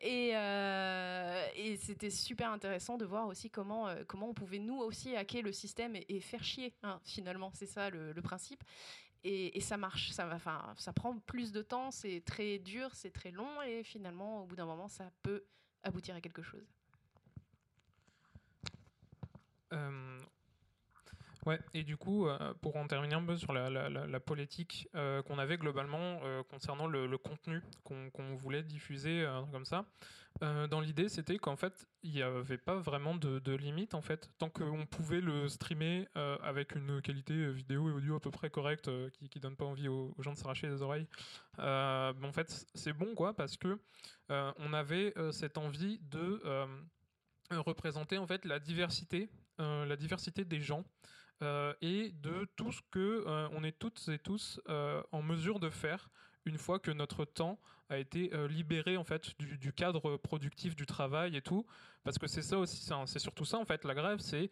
Et, c'était super intéressant de voir aussi comment, comment on pouvait, nous aussi, hacker le système et, faire chier, hein, finalement. C'est ça le, principe. Et, ça marche, ça, enfin, ça prend plus de temps, c'est très dur, c'est très long, et finalement, au bout d'un moment, ça peut aboutir à quelque chose? Ouais, et du coup, euh, pour en terminer un peu sur la, politique euh, qu'on avait globalement euh, concernant le, contenu qu'on voulait diffuser, comme ça, dans l'idée, c'était qu'en fait, il n'y avait pas vraiment de, limite, en fait. Tant qu'on pouvait le streamer avec une qualité vidéo et audio à peu près correcte, qui ne donne pas envie aux, gens de s'arracher les oreilles, en fait, c'est bon, quoi, parce que on avait cette envie de représenter, en fait, la diversité, la diversité des gens euh, et de tout ce que euh, on est toutes et tous euh, en mesure de faire une fois que notre temps a été libéré en fait du, cadre productif du travail et tout. Parce que c'est ça aussi c'est surtout ça en fait la grève c'est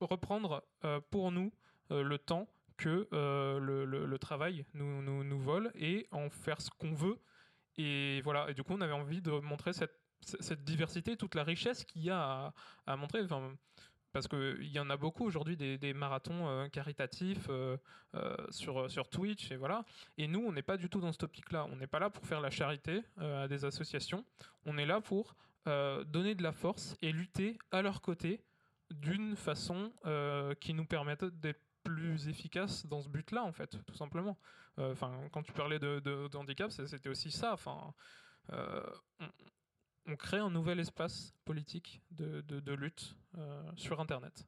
reprendre pour nous le temps que le travail nous, nous, nous vole et en faire ce qu'on veut. Et voilà. Et du coup on avait envie de montrer cette, cette diversité toute la richesse qu'il y a à, à montrer. Enfin, parce qu'il y en a beaucoup aujourd'hui des, des marathons euh, caritatifs euh, euh, sur, sur Twitch et voilà. Et nous, on n'est pas du tout dans ce topic-là. On n'est pas là pour faire la charité à des associations. On est là pour donner de la force et lutter à leur côté d'une façon qui nous permette d'être plus efficaces dans ce but-là, en fait, tout simplement. Enfin, quand tu parlais de, de- handicap, c'était aussi ça. Enfin, on- crée un nouvel espace politique de, lutte euh, sur Internet.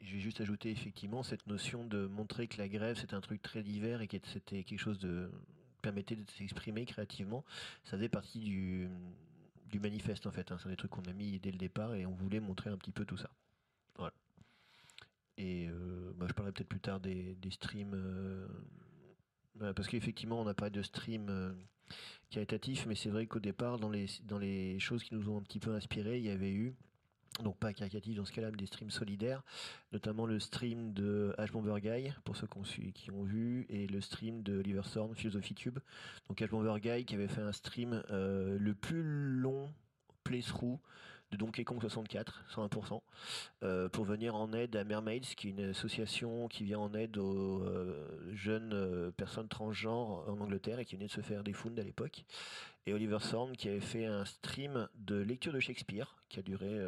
Je vais juste ajouter effectivement cette notion de montrer que la grève c'était un truc très divers et que c'était quelque chose de permettait de s'exprimer créativement. Ça faisait partie du, manifeste en fait. hein. C'est des trucs qu'on a mis dès le départ et on voulait montrer un petit peu tout ça. Voilà. Et euh, bah, je parlerai peut-être plus tard des, streams. euh, parce qu'effectivement on a parlé de streams euh, caritatifs, mais c'est vrai qu'au départ dans les, dans les choses qui nous ont un petit peu inspiré, il y avait eu donc pas caritatif dans ce cas-là, mais des streams solidaires, notamment le stream de H Bomber Guy, pour ceux qui ont, vu, et le stream de Oliver Thorne, Philosophy Tube. Donc H Bomber Guy qui avait fait un stream euh, le plus long playthrough de Donkey Kong 64, 101%, euh, pour venir en aide à Mermaids, qui est une association qui vient en aide aux euh, jeunes euh, personnes transgenres en Angleterre et qui venait de se faire des founds à l'époque. Et Oliver Thorne qui avait fait un stream de lecture de Shakespeare, qui a duré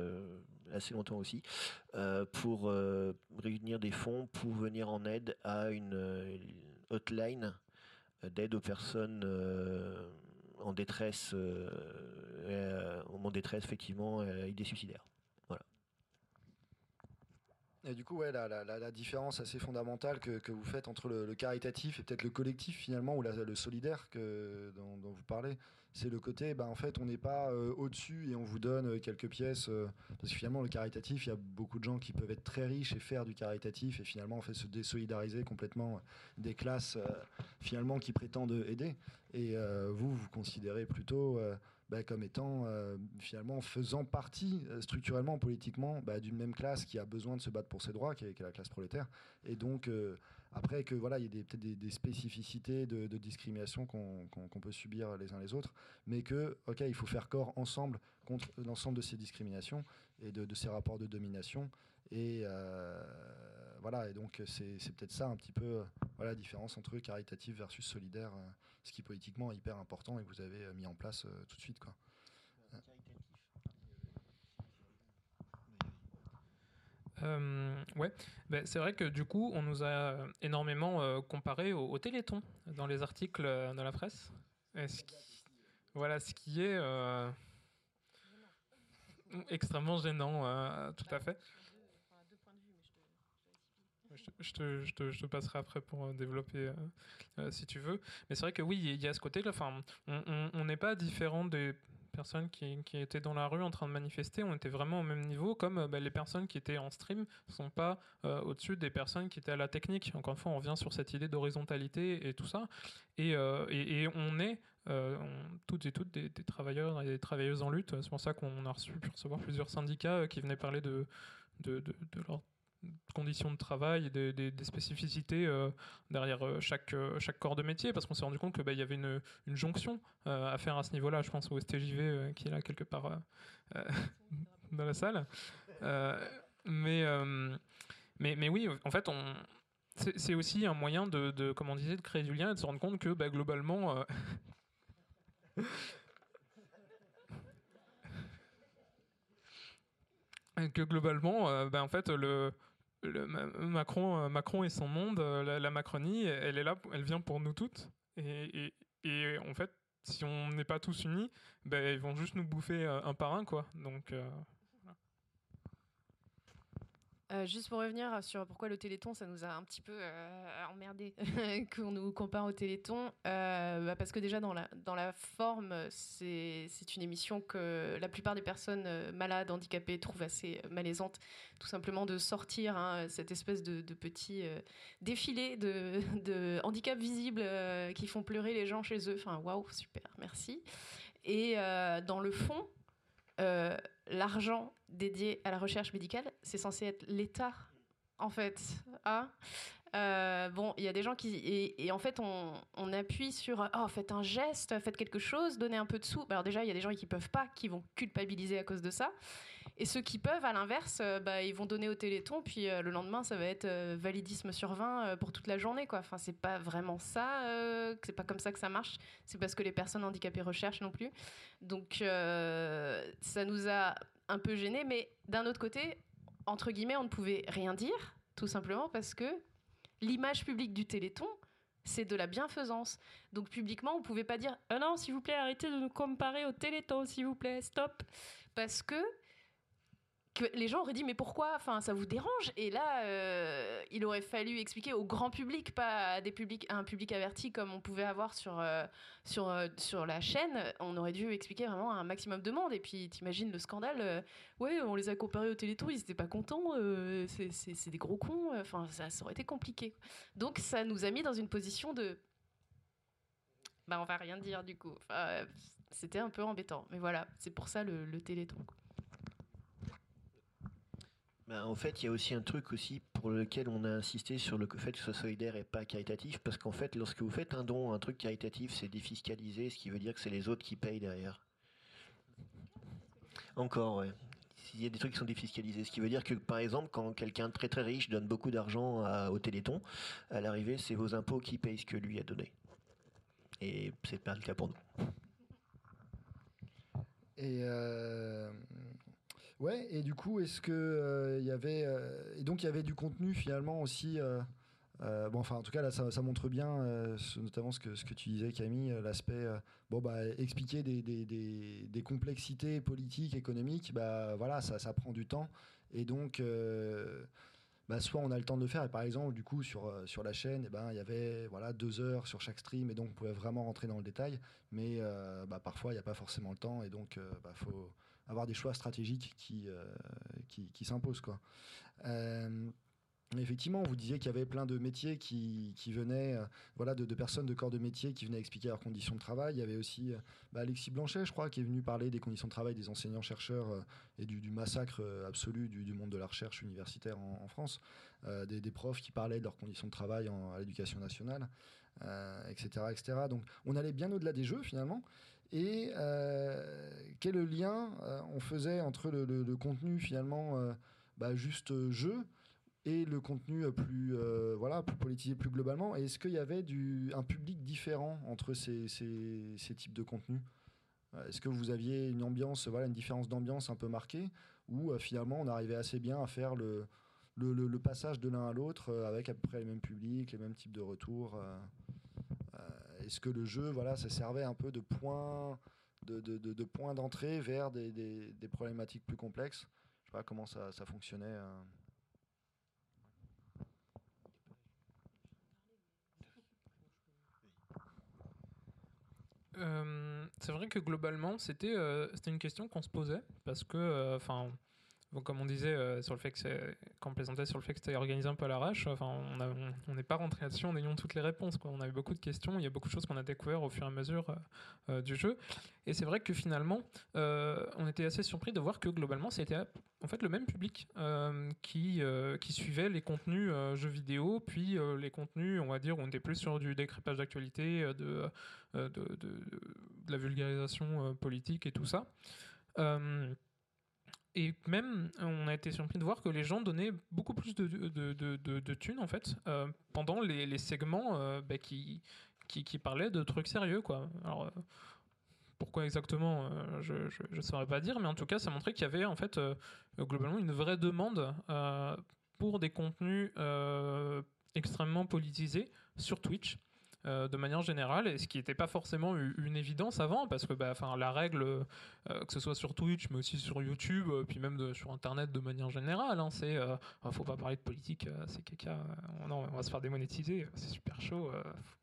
assez longtemps aussi, pour réunir des fonds pour venir en aide à une hotline d'aide aux personnes en détresse, euh, euh, de détresse, effectivement, à idée suicidaire. Voilà. Et du coup, ouais, la, différence assez fondamentale que, que vous faites entre le, caritatif et peut-être le collectif finalement, ou la- le solidaire que, dont vous parlez, c'est le côté, bah, en fait, on n'est pas euh, au-dessus et on vous donne euh, quelques pièces. euh, parce que finalement, le caritatif, il y a beaucoup de gens qui peuvent être très riches et faire du caritatif et finalement, en fait, se désolidariser complètement des classes finalement qui prétendent aider. Et vous, vous considérez plutôt bah, comme étant finalement faisant partie structurellement, politiquement, bah, d'une même classe qui a besoin de se battre pour ses droits, qui est, qui est la classe prolétaire. Et donc, après que voilà, il y des- peut-être des, spécificités de, discrimination qu'on peut subir les uns les autres, mais que, ok, il faut faire corps ensemble contre l'ensemble de ces discriminations et de, ces rapports de domination. Et euh, voilà, et donc c'est peut-être ça un petit peu voilà, la différence entre caritatif versus solidaire, euh, ce qui politiquement est hyper important et que vous avez euh, mis en place tout de suite. Quoi. Euh, ouais, Ben, c'est vrai que du coup, on nous a énormément euh, comparé au, Téléthon dans les articles euh, de la presse. Voilà, ce qui est euh, extrêmement gênant, euh, tout à fait. Je te, je te- je te- passerai après pour euh, développer si tu veux. Mais c'est vrai que oui, il y a ce côté-là. Enfin, on n'est pas différent des personnes qui, qui étaient dans la rue en train de manifester. On était vraiment au même niveau, comme euh, bah, les personnes qui étaient en stream ne sont pas euh, au-dessus des personnes qui étaient à la technique. Encore une fois, on revient sur cette idée d'horizontalité et tout ça. Et, euh, et- on est toutes et toutes des, travailleurs et des travailleuses en lutte. C'est pour ça qu'on a reçu, pu recevoir plusieurs syndicats qui venaient parler de, de, de, leurs conditions de travail des, spécificités euh, derrière euh, chaque, euh, chaque corps de métier, parce qu'on s'est rendu compte qu'il y avait une, jonction à faire à ce niveau-là. Je pense au STJV qui est là quelque part *laughs* dans la salle. Mais, mais, mais oui, en fait, on, c'est aussi un moyen de, de, comme on disait, de créer du lien et de se rendre compte que bah, globalement. *laughs* que globalement, ben, en fait, le, Macron, euh, Macron et son monde, euh, la, Macronie, elle est là, elle vient pour nous toutes. Et, et- et en fait, si on n'est pas tous unis, ben, ils vont juste nous bouffer euh, un par un, quoi. Donc, euh, juste pour revenir sur pourquoi le Téléthon, ça nous a un petit peu euh, emmerdé *laughs* qu'on nous compare au Téléthon, euh, bah, parce que déjà dans la, dans la forme, c'est une émission que la plupart des personnes euh, malades, handicapées trouvent assez malaisante, tout simplement de sortir hein, cette espèce de, de petit défilé de, *laughs* de handicap visible euh, qui font pleurer les gens chez eux. Enfin, waouh, super, merci. Et dans le fond, l'argent dédié à la recherche médicale, c'est censé être l'État, en fait. Euh, bon, il y a des gens qui. Et, en fait, on, on appuie sur Oh, faites un geste, faites quelque chose, donnez un peu de sous. Alors, déjà, il y a des gens qui peuvent pas, qui vont culpabiliser à cause de ça. Et ceux qui peuvent, à l'inverse, euh, bah, ils vont donner au Téléthon, puis euh, le lendemain, ça va être euh, validisme sur 20 euh, pour toute la journée. Quoi. Enfin, c'est pas vraiment ça, c'est pas comme ça que ça marche. C'est parce que les personnes handicapées recherchent non plus. Donc, ça nous a un peu gênés, mais d'un autre côté, entre guillemets, on ne pouvait rien dire, tout simplement parce que l'image publique du Téléthon, c'est de la bienfaisance. Donc publiquement, on pouvait pas dire ah non, s'il vous plaît, arrêtez de nous comparer au Téléthon, s'il vous plaît, stop, parce que que les gens auraient dit mais pourquoi? Enfin ça vous dérange? Et là euh, il aurait fallu expliquer au grand public pas à des publics à un public averti comme on pouvait avoir sur euh, sur euh, sur la chaîne. On aurait dû expliquer vraiment un maximum de monde. Et puis t'imagines le scandale ouais on les a comparés au Téléthon ils étaient pas contents c'est- des gros cons enfin ça, ça aurait été compliqué. Donc ça nous a mis dans une position de bah on va rien dire du coup. C'était un peu embêtant. Mais voilà c'est pour ça le, le Téléthon. Ben, en fait, il y a aussi un truc aussi pour lequel on a insisté sur le fait que ce soit solidaire et pas caritatif, parce qu'en fait, lorsque vous faites un don, un truc caritatif, c'est défiscalisé, ce qui veut dire que c'est les autres qui payent derrière. Encore, ouais. Il y a des trucs qui sont défiscalisés, ce qui veut dire que, par exemple, quand quelqu'un de très très riche donne beaucoup d'argent au Téléthon, à l'arrivée, c'est vos impôts qui payent ce que lui a donné. Et c'est pas le cas pour nous. Et euh, ouais, et du coup, est-ce que euh, il y avait euh, et donc il y avait du contenu finalement aussi. euh, euh, bon, enfin, en tout cas, là, ça, montre bien, euh, notamment ce que, ce que tu disais, Camille, euh, l'aspect, euh, bon, bah, expliquer des, des, des- des complexités politiques, économiques, bah, voilà, ça, ça prend du temps. Et donc, euh, bah, soit on a le temps de le faire, et par exemple, du coup, sur, euh, sur la chaîne, eh ben, il y avait voilà, deux heures sur chaque stream, et donc on pouvait vraiment rentrer dans le détail. Mais euh, bah, parfois, il n'y a pas forcément le temps, et donc il faut avoir des choix stratégiques qui, euh, qui, s'imposent. Quoi. Euh, Effectivement, vous disiez qu'il y avait plein de métiers qui, qui venaient, euh, voilà, de, personnes de corps de métier qui venaient expliquer leurs conditions de travail. Il y avait aussi bah, Alexis Blanchet, je crois, qui est venu parler des conditions de travail des enseignants-chercheurs et du, massacre absolu du, monde de la recherche universitaire en, France. Des, profs qui parlaient de leurs conditions de travail à l'éducation nationale, etc., etc. Donc, on allait bien au-delà des jeux finalement. Et euh, quel lien euh, on faisait entre le, contenu finalement euh, bah, juste jeu et le contenu plus voilà plus politisé plus globalement? Est-ce qu'il y avait du, un public différent entre ces, ces- ces types de contenus? Est-ce que vous aviez une ambiance voilà une différence d'ambiance un peu marquée? Ou finalement on arrivait assez bien à faire le, le, passage de l'un à l'autre avec à peu près les mêmes publics les mêmes types de retours est-ce que le jeu voilà ça servait un peu de point de, point d'entrée vers des, problématiques plus complexes? Je sais pas comment ça, fonctionnait euh. Euh, c'est vrai que globalement, c'était euh, c'était une question qu'on se posait parce que, euh, bon, comme on disait euh, sur le fait que quand on plaisantait sur le fait que c'était organisé un peu à l'arrache, enfin, on n'est pas rentré là-dessus en ayant toutes les réponses. Quoi. On a eu beaucoup de questions, il y a beaucoup de choses qu'on a découvert au fur et à mesure euh, euh, du jeu. Et c'est vrai que finalement, on était assez surpris de voir que globalement, c'était en fait le même public qui, suivait les contenus jeux vidéo, puis les contenus, on va dire, on était plus sur du décryptage d'actualité, de, la vulgarisation politique et tout ça. Et même, on a été surpris de voir que les gens donnaient beaucoup plus de, de, de, de- thunes, en fait, euh, pendant les, les segments euh, bah, qui, qui, qui parlaient de trucs sérieux, quoi. Alors, euh, pourquoi exactement, je ne saurais pas dire, mais en tout cas, ça montrait qu'il y avait en fait globalement une vraie demande pour des contenus extrêmement politisés sur Twitch. Euh, de manière générale, et ce qui n'était pas forcément une évidence avant, parce que bah, la règle, euh, que ce soit sur Twitch, mais aussi sur YouTube, euh, puis même sur Internet de manière générale, hein, c'est ah, faut pas parler de politique, c'est caca, non, on va se faire démonétiser, c'est super chaud,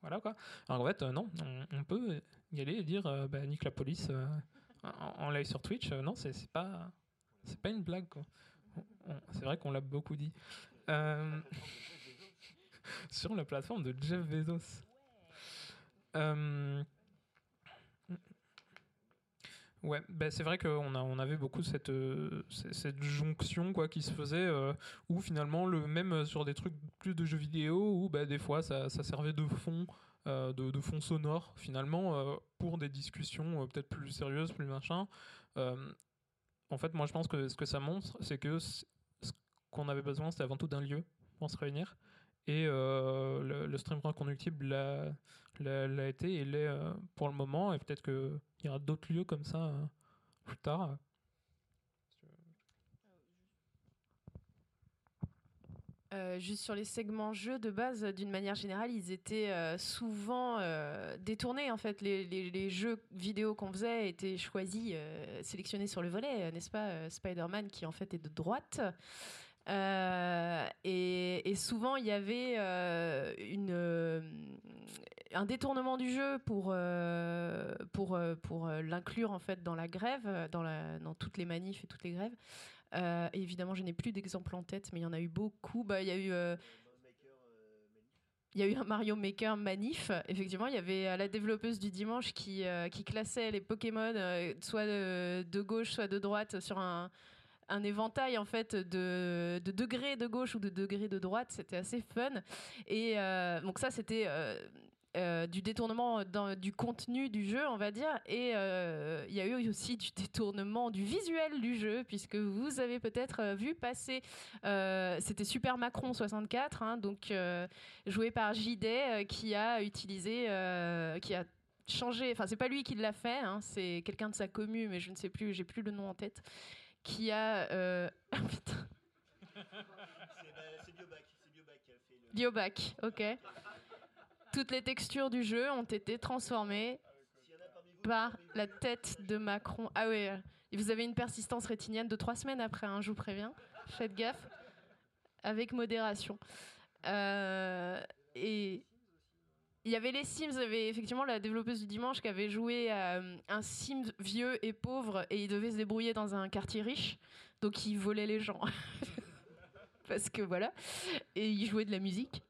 voilà quoi. En fait, non, on, peut y aller et dire bah, nique la police en, live sur Twitch, non, c'est pas, pas une blague C'est vrai qu'on l'a beaucoup dit. *laughs* Sur la plateforme de Jeff Bezos. Euh, Ouais, bah c'est vrai qu'on a, on avait beaucoup cette, euh, cette jonction quoi, qui se faisait, euh, finalement, le, même sur des trucs plus de jeux vidéo, où bah, des fois ça, ça servait de fond, euh, de, de fond sonore, finalement, pour des discussions peut-être plus sérieuses, plus machin. En fait, moi je pense que ce que ça montre, c'est que ce qu'on avait besoin, c'était avant tout d'un lieu pour se réunir. Et euh, le, le stream l'a, été et l'est euh, pour le moment. Et peut-être qu'il y aura d'autres lieux comme ça euh, plus tard. Juste sur les segments jeux de base, d'une manière générale, ils étaient souvent détournés. En fait, les, les- jeux vidéo qu'on faisait étaient choisis, sélectionnés sur le volet, n'est-ce pas Spider-Man qui en fait est de droite. Euh, et, souvent, il y avait euh, euh, un détournement du jeu pour, pour, pour l'inclure en fait dans la grève, dans, dans toutes les manifs et toutes les grèves. Évidemment, je n'ai plus d'exemples en tête, mais il y en a eu beaucoup. Bah, il y a eu. il y a eu un Mario Maker manif. Effectivement, il y avait la développeuse du dimanche qui, qui classait les Pokémon soit de gauche, soit de droite sur un, un éventail en fait de, de degrés de gauche ou de degrés de droite. C'était assez fun. Et euh, donc ça, c'était euh, euh, du détournement du contenu du jeu, on va dire. Et il y a eu aussi du détournement du visuel du jeu, puisque vous avez peut-être vu passer, c'était Super Macron 64, hein, donc joué par JD, qui a utilisé, qui a changé, enfin c'est pas lui qui l'a fait, hein, c'est quelqu'un de sa commu, mais je ne sais plus, j'ai plus le nom en tête, qui a... euh, *laughs* ah, putain. Biobac, ok. Toutes les textures du jeu ont été transformées par la tête de Macron. Ah oui, euh, vous avez une persistance rétinienne de trois semaines après, hein, je vous préviens. Faites gaffe, avec modération. Euh, et il y avait les Sims, il y avait effectivement la développeuse du dimanche qui avait joué euh, un Sims vieux et pauvre et il devait se débrouiller dans un quartier riche, donc il volait les gens. *laughs* Parce que voilà, et il jouait de la musique.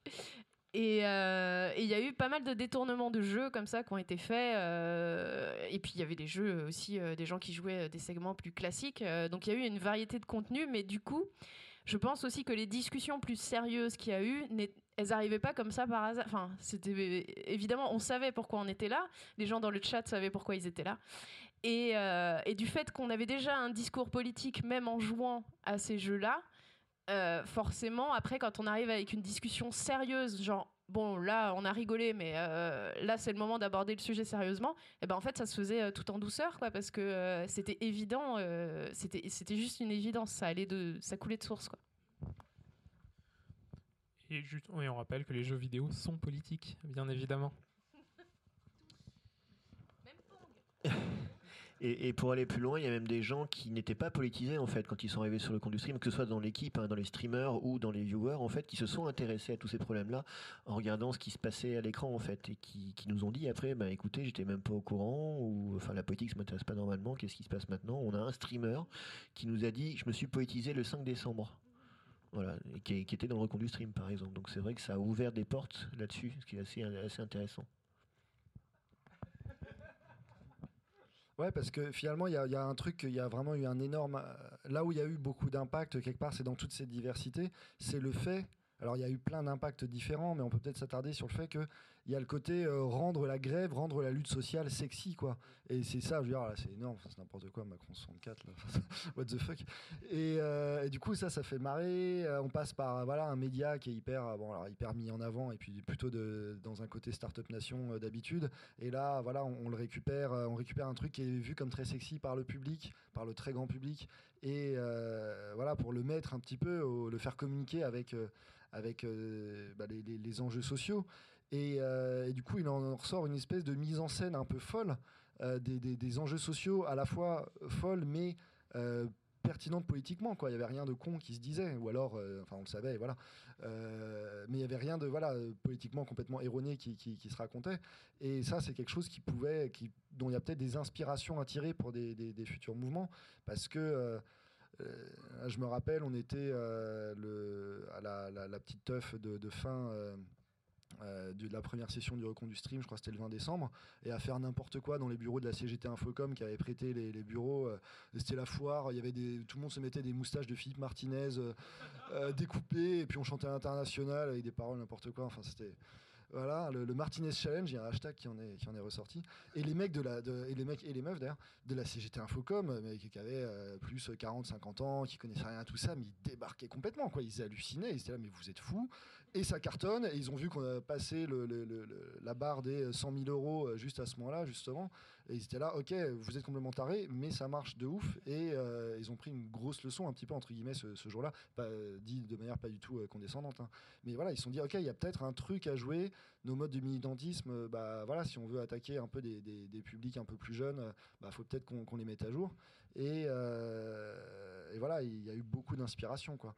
Et euh, et il y a eu pas mal de détournements de jeux comme ça qui ont été faits. euh, et puis il y avait des jeux aussi, des gens qui jouaient des segments plus classiques. donc il y a eu une variété de contenus, mais du coup, je pense aussi que les discussions plus sérieuses qu'il y a eu, elles n'arrivaient pas comme ça par hasard. Enfin, c'était évidemment, on savait pourquoi on était là. Les gens dans le chat savaient pourquoi ils étaient là. Et, euh, du fait qu'on avait déjà un discours politique, même en jouant à ces jeux-là, euh, forcément, après, quand on arrive avec une discussion sérieuse, genre, bon, là, on a rigolé, mais euh, là, c'est le moment d'aborder le sujet sérieusement, et ben en fait, ça se faisait tout en douceur, quoi, parce que c'était évident, c'était c'était juste une évidence, ça allait de, ça coulait de source, quoi. Et, juste, on rappelle que les jeux vidéo sont politiques, bien évidemment. *laughs* Et, et pour aller plus loin, il y a même des gens qui n'étaient pas politisés en fait quand ils sont arrivés sur le compte du stream, que ce soit dans l'équipe, hein, dans les streamers ou dans les viewers en fait, qui se sont intéressés à tous ces problèmes-là en regardant ce qui se passait à l'écran en fait, et qui, qui nous ont dit après, bah écoutez, j'étais même pas au courant ou enfin la politique ça m'intéresse pas normalement, qu'est-ce qui se passe maintenant? On a un streamer qui nous a dit, je me suis politisé le 5 décembre. Voilà, qui, était dans le stream par exemple. Donc c'est vrai que ça a ouvert des portes là-dessus, ce qui est assez, intéressant. Ouais, parce que finalement, il y, a- un truc, il y a vraiment eu un énorme. Là où il y a eu beaucoup d'impact, quelque part, c'est dans toute cette diversité, c'est le fait Alors il y a eu plein d'impacts différents, mais on peut peut-être s'attarder sur le fait que il y a le côté euh, rendre la grève, rendre la lutte sociale sexy, quoi. Et c'est ça, je veux dire, là, c'est énorme, c'est n'importe quoi, Macron 64, là. *laughs* what the fuck. Et, euh, et du coup, ça, ça fait marrer. Euh, on passe par voilà un média qui est hyper, hyper mis en avant, et puis plutôt de, dans un côté start-up nation d'habitude. Et là, voilà, on, le récupère, on récupère un truc qui est vu comme très sexy par le public, par le très grand public, et voilà, pour le mettre un petit peu, le faire communiquer avec, avec bah, les enjeux sociaux. Et, euh, et du coup, il en ressort une espèce de mise en scène un peu folle euh, des, des- enjeux sociaux, à la fois folles, mais euh, pertinentes politiquement. Quoi. Il n'y avait rien de con qui se disait, ou alors, euh, enfin, on le savait, voilà. Mais il n'y avait rien de voilà, politiquement complètement erroné qui, qui- se racontait. Et ça, c'est quelque chose qui pouvait, qui, dont il y a peut-être des inspirations à tirer pour des, des- futurs mouvements, parce que. je me rappelle, on était le, à la, la- petite teuf de fin euh, de la première session du Recon du Stream, je crois que c'était le 20 décembre, et à faire n'importe quoi dans les bureaux de la CGT Infocom qui avait prêté les, bureaux. euh, c'était la foire, il y avait tout le monde se mettait des moustaches de Philippe Martinez euh, découpées, et puis on chantait à l'international avec des paroles n'importe quoi. Enfin, c'était. Voilà, le, Martinez Challenge, il y a un hashtag qui en est, qui en est ressorti. Et les mecs de la, et les mecs et les meufs d'ailleurs de la CGT Infocom, mais qui, avaient plus 40, 50 ans, qui connaissaient rien à tout ça, mais ils débarquaient complètement, quoi. Ils hallucinaient, ils étaient là, mais vous êtes fous. Et ça cartonne, et ils ont vu qu'on a passé la barre des 100 000 euros euh, juste à ce moment-là, justement. Et ils étaient là, ok, vous êtes complètement tarés, mais ça marche de ouf. Et euh, ils ont pris une grosse leçon, un petit peu entre guillemets, ce, jour-là, pas euh, dit de manière pas du tout euh, condescendante. hein. Mais voilà, ils se sont dit, ok, il y a peut-être un truc à jouer. Nos modes de militantisme, euh, bah voilà, si on veut attaquer un peu des, publics un peu plus jeunes, euh, bah faut peut-être qu'on les mette à jour. Et, euh, et voilà, il y a eu beaucoup d'inspiration, quoi.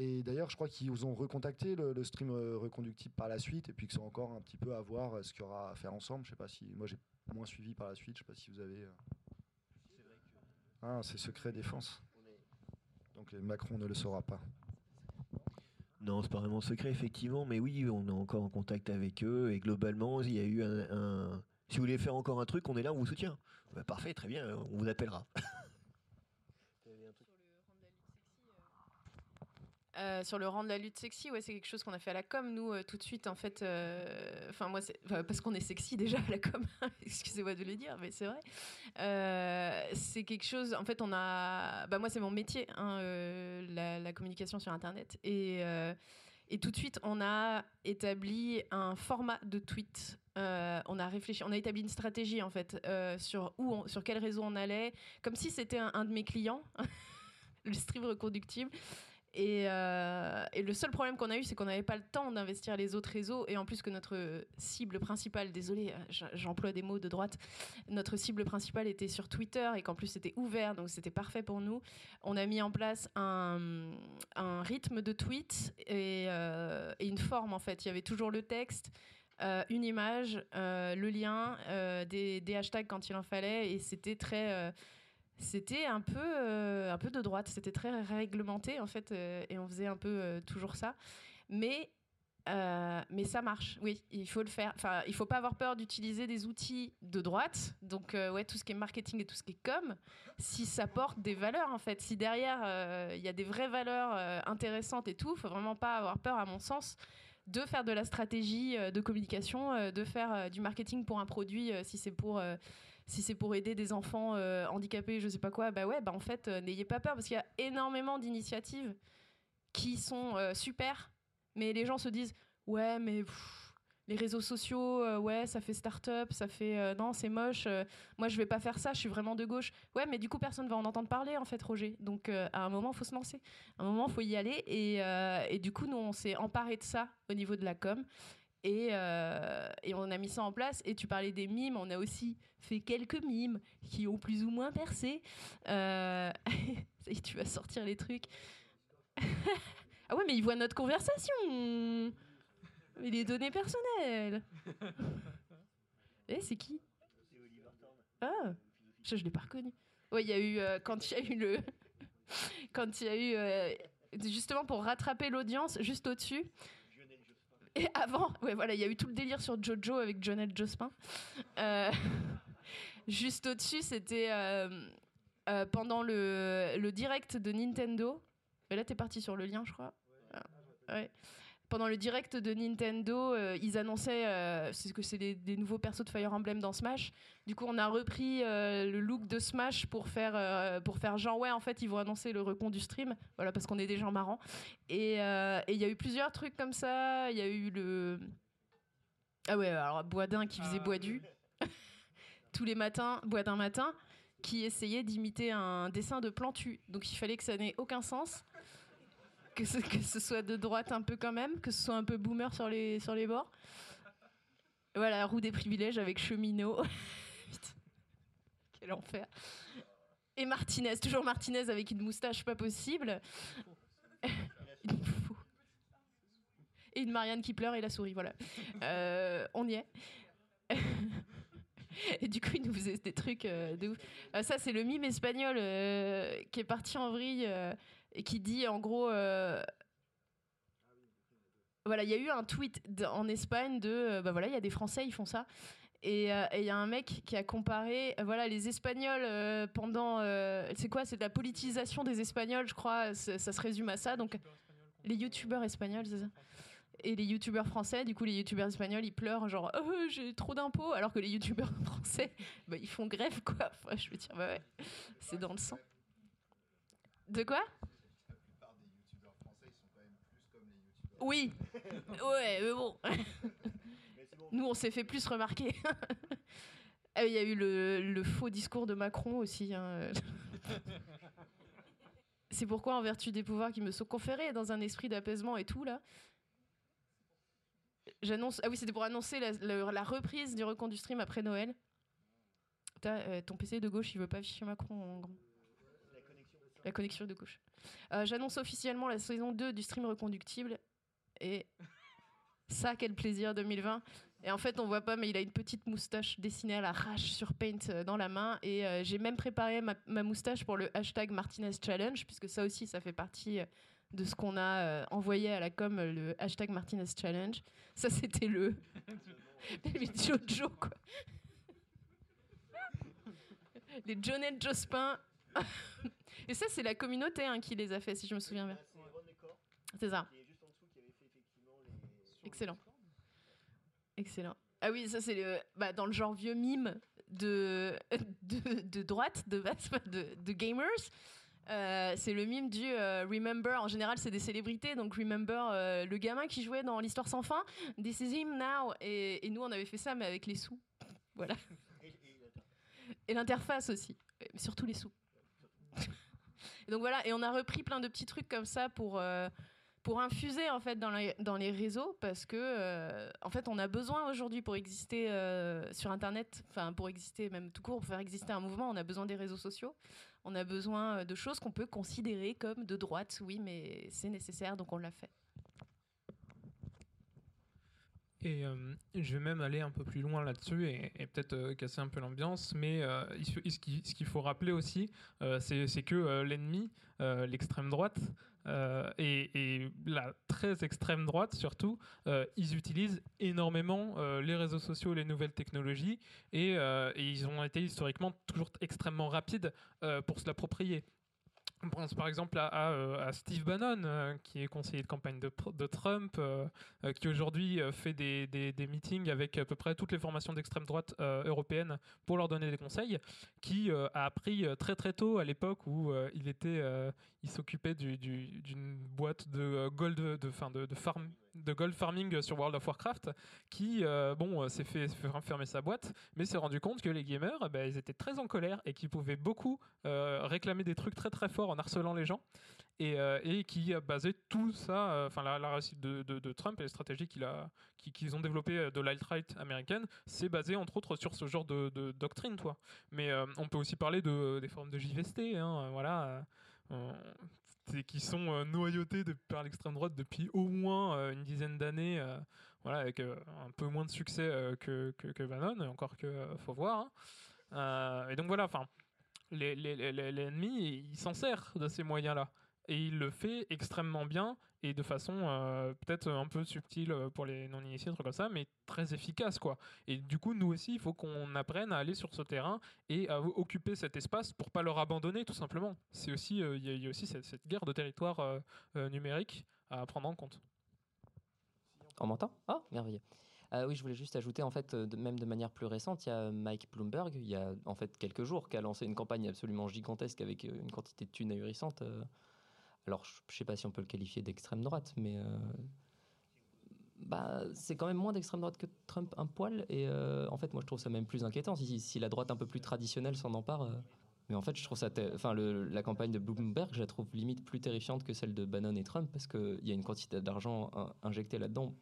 Et d'ailleurs, je crois qu'ils ont recontacté le, le stream euh, reconductible par la suite, et puis que c'est encore un petit peu à voir euh, ce qu'il y aura à faire ensemble. Je sais pas si, moi j'ai moins suivi par la suite. Je sais pas si vous avez. euh, Ah, c'est secret défense. Donc Macron ne le saura pas. Non, c'est pas vraiment secret, effectivement, mais oui, on est encore en contact avec eux et globalement, il y a eu un. un- Si vous voulez faire encore un truc, on est là, on vous soutient. Bah, parfait, très bien, on vous appellera. *laughs* Euh, sur le rang de la lutte sexy, ouais, c'est quelque chose qu'on a fait à la com, nous, euh, tout de suite, en fait. euh, Enfin, moi, parce qu'on est sexy déjà à la com, *laughs* excusez-moi de le dire, mais c'est vrai. C'est quelque chose, en fait, on a. Bah, moi, c'est mon métier, hein, la, communication sur Internet. Et. et tout de suite, on a établi un format de tweet. On a réfléchi, on a établi une stratégie en fait sur où, on- sur quel réseau on allait, comme si c'était un, un de mes clients, *laughs* le stream reconductible. Et, euh, et le seul problème qu'on a eu, c'est qu'on n'avait pas le temps d'investir les autres réseaux. Et en plus que notre cible principale, désolé, j'emploie des mots de droite, notre cible principale était sur Twitter et qu'en plus c'était ouvert, donc c'était parfait pour nous. On a mis en place un, rythme de tweet et, euh, et une forme en fait. Il y avait toujours le texte. euh, une image, le lien, des, des hashtags quand il en fallait, et c'était très, c'était un peu, euh, un peu de droite. C'était très réglementé en fait, euh, et on faisait un peu euh, toujours ça. Mais mais ça marche, oui, il faut le faire. Enfin, il faut pas avoir peur d'utiliser des outils de droite. Donc, ouais, tout ce qui est marketing et tout ce qui est com, si ça porte des valeurs, en fait, si derrière il y a des vraies valeurs intéressantes et tout, faut vraiment pas avoir peur, à mon sens, de faire de la stratégie de communication, de faire du marketing pour un produit, si c'est pour si c'est pour aider des enfants euh, handicapés, je sais pas quoi, bah ouais, bah en fait, euh, n'ayez pas peur parce qu'il y a énormément d'initiatives qui sont euh, super, mais les gens se disent ouais, mais les réseaux sociaux, ouais, ça fait start-up, ça fait non, c'est moche. moi, je vais pas faire ça. Je suis vraiment de gauche. Ouais, mais du coup, personne va en entendre parler en fait, Roger. Donc, à un moment, faut se lancer. À un moment, faut y aller. Et, et du coup, nous, on s'est emparé de ça au niveau de la com. Et, euh, et on a mis ça en place. Et tu parlais des mimes, on a aussi fait quelques mimes qui ont plus ou moins percé. Euh, *laughs* tu vas sortir les trucs. *laughs* ah ouais, mais ils voient notre conversation. Mais les données personnelles. *laughs* Eh, c'est qui Ah, je, je l'ai pas reconnu. Ouais, il y a eu euh, quand il y a eu le quand il y a eu euh, justement pour rattraper l'audience juste au-dessus. Et avant, ouais, voilà, il y a eu tout le délire sur Jojo avec Jonel Jospin. Euh, *laughs* juste au-dessus, c'était euh, euh, pendant le, le direct de Nintendo. Mais là, t'es parti sur le lien, je crois. Ouais. Pendant le direct de Nintendo, euh, ils annonçaient euh, c'est que c'est des, des nouveaux persos de Fire Emblem dans Smash. Du coup, on a repris euh, le look de Smash pour faire pour faire genre ouais, en fait, ils vont annoncer le recon du stream. Voilà, parce qu'on est des gens marrants. Et il y a eu plusieurs trucs comme ça. Il y a eu le ah ouais, alors Boisdin qui faisait Boisdu *laughs* tous les matins, Boisdin matin, qui essayait d'imiter un dessin de Plantu. Donc il fallait que ça n'ait aucun sens que ce, soit de droite un peu quand même, que ce soit un peu boomer sur les, sur les bords. Voilà, roue des privilèges avec cheminot. *laughs* Quel enfer. Et Martinez, toujours Martinez avec une moustache pas possible. *laughs* Et une Marianne qui pleure et la souris, voilà. Euh, on y est. *laughs* Et du coup, il nous faisait des trucs euh, de ouf. Euh, ça, c'est le mime espagnol qui est parti en vrille qui dit en gros. euh, voilà, il y a eu un tweet en Espagne de. euh, bah voilà, il y a des Français, ils font ça. Et euh, et il y a un mec qui a comparé, voilà, les Espagnols pendant. c'est quoi C'est de la politisation des Espagnols, je crois. Ça se résume à ça. Donc, les youtubeurs espagnols, c'est ça et les youtubeurs français, du coup, les youtubeurs espagnols, ils pleurent genre oh, j'ai trop d'impôts, alors que les youtubeurs *laughs* français, bah, ils font grève quoi. Je veux dire, bah ouais, c'est dans le sang. De quoi? Oui, ouais, mais bon. Nous, on s'est fait plus remarquer. Ah, *laughs* Il y a eu le, le faux discours de Macron aussi. hein. *laughs* C'est pourquoi, en vertu des pouvoirs qui me sont conférés dans un esprit d'apaisement et tout, là, j'annonce. Ah oui, c'était pour annoncer la, la- la reprise du recon du stream après Noël. Euh, ton PC de gauche, il veut pas afficher Macron en grand. La connexion de gauche. Euh, J'annonce officiellement la saison 2 du stream reconductible. Et ça, quel plaisir 2020. Et en fait, on voit pas, mais il a une petite moustache dessinée à la rage sur Paint euh, dans la main. Et euh, j'ai même préparé ma, ma moustache pour le hashtag Martinez Challenge, puisque ça aussi, ça fait partie euh, de ce qu'on a euh, envoyé à la com, le hashtag Martinez Challenge. Ça, c'était le. *laughs* les Jojo, quoi. les Jonette Jospin. *laughs* Et ça, c'est la communauté hein, qui les a fait, si je me souviens bien. C'est ça. Excellent. Excellent. Ah oui, ça c'est le, bah, dans le genre vieux mime de, *laughs* de, droite, de *laughs* de, de gamers. Euh, c'est le mime du euh, Remember. En général, c'est des célébrités. Donc, Remember, euh, le gamin qui jouait dans L'Histoire sans fin, This is him now. Et, nous, on avait fait ça, mais avec les sous. *laughs* Voilà. Et l'interface aussi. Mais surtout les sous. Donc voilà, et on a repris plein de petits trucs comme ça pour, pour infuser en fait dans les, réseaux parce que euh, en fait on a besoin aujourd'hui pour exister euh, sur internet, enfin pour exister même tout court, pour faire exister un mouvement, on a besoin des réseaux sociaux, on a besoin euh, de choses qu'on peut considérer comme de droite, oui, mais c'est nécessaire donc on l'a fait. Et je vais même aller un peu plus loin là-dessus et, peut-être casser un peu l'ambiance, mais ce qui- ce qu'il faut rappeler aussi, c'est que l'ennemi, l'extrême droite, euh, et, la très extrême droite surtout, euh, ils utilisent énormément euh, les réseaux sociaux, les nouvelles technologies, et, ils ont été historiquement toujours extrêmement rapides pour se l'approprier. On pense par exemple à, euh, Steve Bannon, euh, qui est conseiller de campagne de, Trump, euh, qui aujourd'hui fait des, des- des meetings avec à peu près toutes les formations d'extrême droite européennes pour leur donner des conseils, qui a appris très très tôt à l'époque où il était, il s'occupait du- du- d'une boîte de gold, de, fin, de, de farm, de gold farming sur World of Warcraft, qui euh, bon euh, s'est fait, fermer sa boîte, mais s'est rendu compte que les gamers, eh ben, ils étaient très en colère et qu'ils pouvaient beaucoup euh, réclamer des trucs très très forts en harcelant les gens et, euh, et qui basé tout ça, enfin la, la réussite de, Trump et les stratégies qu'ils ont développées de l'alt-right américaine, c'est basé entre autres sur ce genre de, de doctrine, toi. Mais on peut aussi parler de, des formes de JVST, hein, voilà. C'est- qui sont euh, noyautées de- par l'extrême droite depuis au moins euh, une dizaine d'années, euh, voilà, avec un peu moins de succès que, que, Bannon, et encore que faut voir. hein. Et donc voilà, enfin, l'ennemi, il s'en sert de ces moyens-là. Et il le fait extrêmement bien et de façon euh, peut-être un peu subtile euh, pour les non-initiés, un truc comme ça, mais très efficace, quoi. Et du coup, nous aussi, il faut qu'on apprenne à aller sur ce terrain et à occuper cet espace pour pas leur abandonner, tout simplement. C'est aussi, euh, il y, a- aussi cette, guerre de territoire numérique à prendre en compte. On m'entend? Oh, merveilleux. Oui, je voulais juste ajouter, en fait, même de manière plus récente, il y a Mike Bloomberg, il y a en fait quelques jours, qui a lancé une campagne absolument gigantesque avec une quantité de thunes ahurissante. euh. Alors, je ne sais pas si on peut le qualifier d'extrême droite, mais euh, bah, c'est quand même moins d'extrême droite que Trump un poil. Et euh, en fait, moi, je trouve ça même plus inquiétant. Si, la droite un peu plus traditionnelle s'en empare. euh, mais en fait, je trouve ça. Enfin, la campagne de Bloomberg, je la trouve limite plus terrifiante que celle de Bannon et Trump parce qu'il y a une quantité d'argent in- injectée là-dedans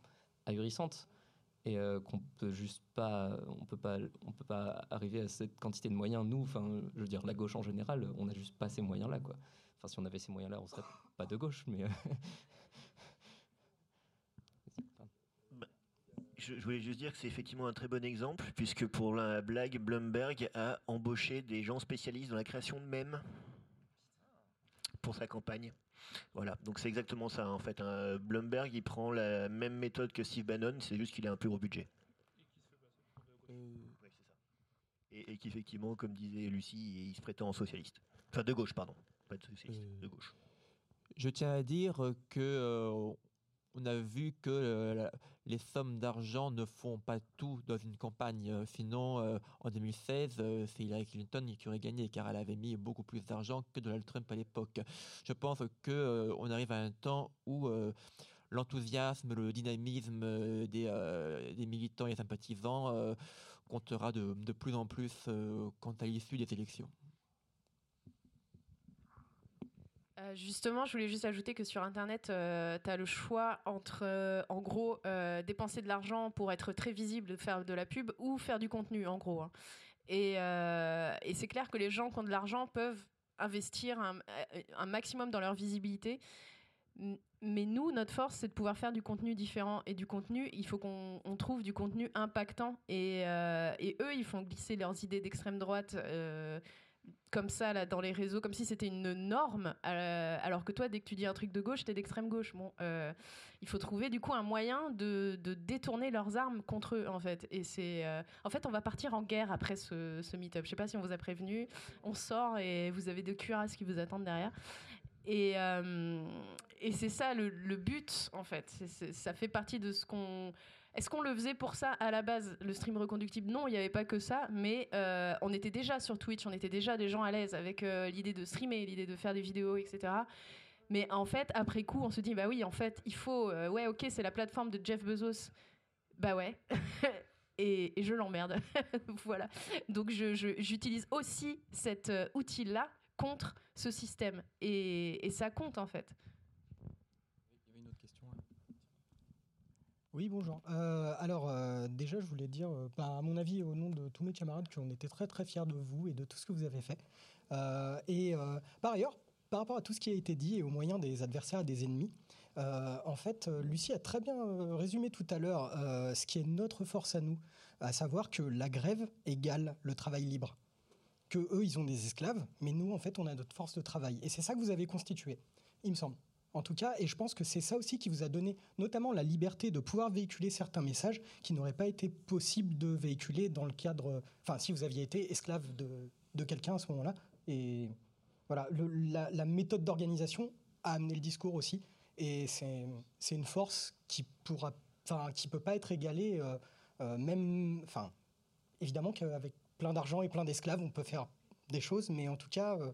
ahurissante et qu'on peut juste pas. On peut pas. On peut pas arriver à cette quantité de moyens. Nous, enfin, je veux dire, la gauche en général, on n'a juste pas ces moyens-là, quoi. Enfin, si on avait ces moyens-là, on serait pas de gauche, mais. euh, *laughs* Je, je voulais juste dire que c'est effectivement un très bon exemple, puisque pour la blague, Bloomberg a embauché des gens spécialistes dans la création de mèmes pour sa campagne. Voilà, donc c'est exactement ça en fait. hein. Bloomberg, il prend la même méthode que Steve Bannon, c'est juste qu'il a un plus gros budget. Et, et qu'effectivement, comme disait Lucie, il se prétend socialiste. Enfin, de gauche, pardon. Pas de socialiste, de gauche. Je tiens à dire que euh, on a vu que euh, la- les sommes d'argent ne font pas tout dans une campagne. Euh, Sinon, euh, en 2016, euh, c'est Hillary Clinton qui aurait gagné car elle avait mis beaucoup plus d'argent que Donald Trump à l'époque. Je pense que euh, on arrive à un temps où euh, l'enthousiasme, le dynamisme euh, des, euh, des militants et sympathisants euh, comptera de, de plus en plus euh, quant à l'issue des élections. Euh, justement, je voulais juste ajouter que sur Internet, tu as le choix entre, euh, en gros, euh, dépenser de l'argent pour être très visible, faire de la pub, ou faire du contenu, en gros. hein. Et, euh, c'est clair que les gens qui ont de l'argent peuvent investir un, euh, maximum dans leur visibilité. Mais nous, notre force, c'est de pouvoir faire du contenu différent. Et du contenu, il faut qu'on on trouve du contenu impactant. Et, euh, eux, ils font glisser leurs idées d'extrême droite euh, comme ça là, dans les réseaux, comme si c'était une norme. euh, alors que toi, dès que tu dis un truc de gauche, t'es d'extrême gauche. Bon, euh, il faut trouver du coup un moyen de, de détourner leurs armes contre eux, en fait. Et c'est, euh, en fait, on va partir en guerre après ce, ce meet-up. Je sais pas si on vous a prévenu. On sort et vous avez deux cuirasses qui vous attendent derrière. Et, et c'est ça le, le but, en fait. Ça fait partie de ce qu'on. Est-ce qu'on le faisait pour ça à la base, le stream reconductible? Non, il n'y avait pas que ça, mais euh, on était déjà sur Twitch, on était déjà des gens à l'aise avec euh, l'idée de streamer, l'idée de faire des vidéos, etc. Mais en fait, après coup, on se dit, bah oui, en fait, il faut. euh, ouais, ok, c'est la plateforme de Jeff Bezos. Bah ouais. *laughs* et, je l'emmerde. *laughs* voilà. Donc j'utilise aussi cet outil-là contre ce système. Et, et ça compte, en fait. Oui, bonjour. Euh, alors, euh, déjà, je voulais dire, euh, bah, à mon avis, au nom de tous mes camarades, qu'on était très très fiers de vous et de tout ce que vous avez fait. Et par ailleurs, par rapport à tout ce qui a été dit et aux moyens des adversaires et des ennemis, en fait, Lucie a très bien résumé tout à l'heure ce qui est notre force à nous, à savoir que la grève égale le travail libre. Que eux, ils ont des esclaves, mais nous, en fait, on a notre force de travail. Et c'est ça que vous avez constitué, il me semble. En tout cas, et je pense que c'est ça aussi qui vous a donné notamment la liberté de pouvoir véhiculer certains messages qui n'auraient pas été possibles de véhiculer dans le cadre. Enfin, si vous aviez été esclave de, de quelqu'un à ce moment-là. Et voilà, la, méthode d'organisation a amené le discours aussi. Et c'est une force qui pourra, enfin, qui peut pas être égalée, euh, euh, même, enfin, évidemment qu'avec plein d'argent et plein d'esclaves, on peut faire des choses, mais en tout cas, euh,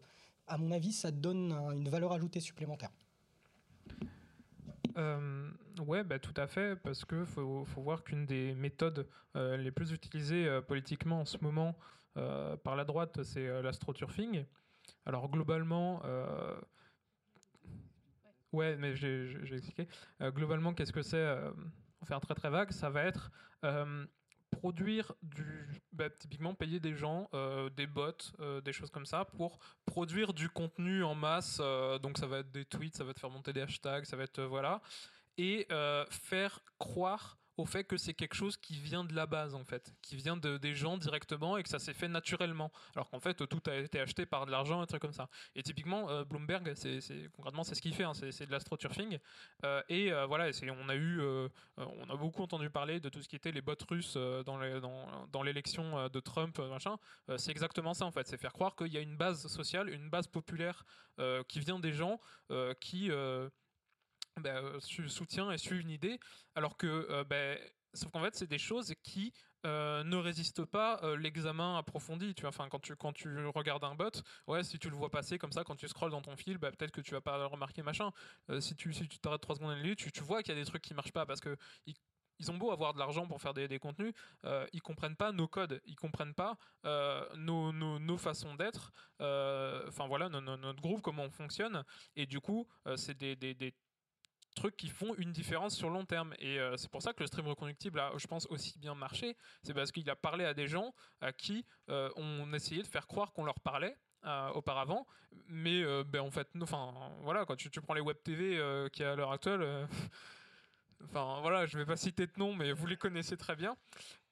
à mon avis, ça donne un- une valeur ajoutée supplémentaire. Euh, ouais, bah, tout à fait, parce que faut, voir qu'une des méthodes euh, les plus utilisées euh, politiquement en ce moment euh, par la droite, c'est l'astroturfing. Alors globalement, mais j'ai expliqué. Globalement, qu'est-ce que c'est Pour faire très très vague, ça va être produire du, bah, typiquement payer des gens, euh, des bots, euh, des choses comme ça, pour produire du contenu en masse. euh, donc ça va être des tweets, ça va te faire monter des hashtags, ça va être voilà, et faire croire au fait que c'est quelque chose qui vient de la base en fait, qui vient de, des gens directement et que ça s'est fait naturellement, alors qu'en fait tout a été acheté par de l'argent, un truc comme ça. Et typiquement euh, Bloomberg, c'est concrètement c'est ce qu'il fait, hein, c'est de l'astroturfing. Euh, et euh, voilà, on a eu, euh, on a beaucoup entendu parler de tout ce qui était les bots russes dans dans, dans l'élection euh, de Trump, machin. C'est exactement ça en fait, c'est faire croire qu'il y a une base sociale, une base populaire qui vient des gens qui bah, euh, soutient et suit une idée, alors que, euh, bah, sauf qu'en fait, c'est des choses qui euh, ne résistent pas euh, l'examen approfondi. Tu vois, quand tu quand tu regardes un bot, ouais, si tu le vois passer comme ça, quand tu scrolles dans ton fil, bah, peut-être que tu vas pas le remarquer machin. Si tu si tu t'arrêtes 3 secondes à lui, tu, vois qu'il y a des trucs qui marchent pas parce que ils, ont beau avoir de l'argent pour faire des, des contenus, ils comprennent pas nos codes, ils comprennent pas nos, nos, façons d'être, enfin voilà, no- no- notre groupe, comment on fonctionne, et du coup, c'est des trucs qui font une différence sur long terme. Et euh, c'est pour ça que le stream reconductible a, je pense, aussi bien marché. C'est parce qu'il a parlé à des gens à qui euh, on essayait de faire croire qu'on leur parlait. euh, auparavant, mais euh, ben, en fait, enfin voilà, quand tu, prends les web TV euh, qui à l'heure actuelle, euh, *laughs* enfin voilà, je vais pas citer de nom, mais vous les connaissez très bien,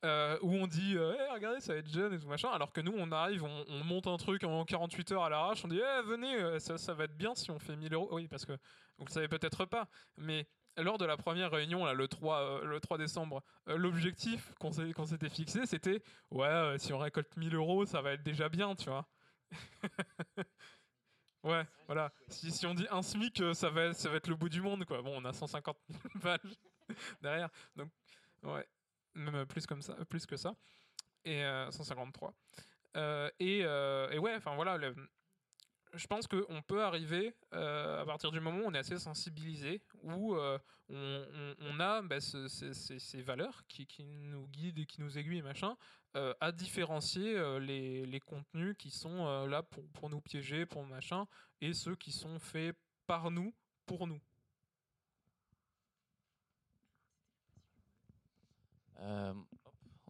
euh, où on dit, euh, regardez, ça va être jeune et tout machin, alors que nous, on arrive, on, on monte un truc en 48 heures à l'arrache, on dit, Eh, venez, euh, ça, ça va être bien si on fait 1000 euros. Oui, parce que vous le savez peut-être pas, mais lors de la première réunion, là, le 3, euh, le 3 décembre, l'objectif qu'on s'était fixé, c'était, ouais, si on récolte 1000 euros, ça va être déjà bien, tu vois. *laughs* Ouais, voilà. Si, on dit un SMIC, ça va, ça va être le bout du monde, quoi. Bon, on a 150 balles *laughs* derrière. Donc, ouais. Même euh, plus, comme ça, plus que ça. Et euh, 153. Euh, et, euh, et ouais, enfin voilà. je pense qu'on peut arriver, euh, à partir du moment où on est assez sensibilisé, où euh, on, a bah, ce- ces, valeurs qui, nous guident et qui nous aiguillent, machin, euh, à différencier euh, les, contenus qui sont euh, là pour, pour nous piéger, pour machin, et ceux qui sont faits par nous, pour nous. Euh,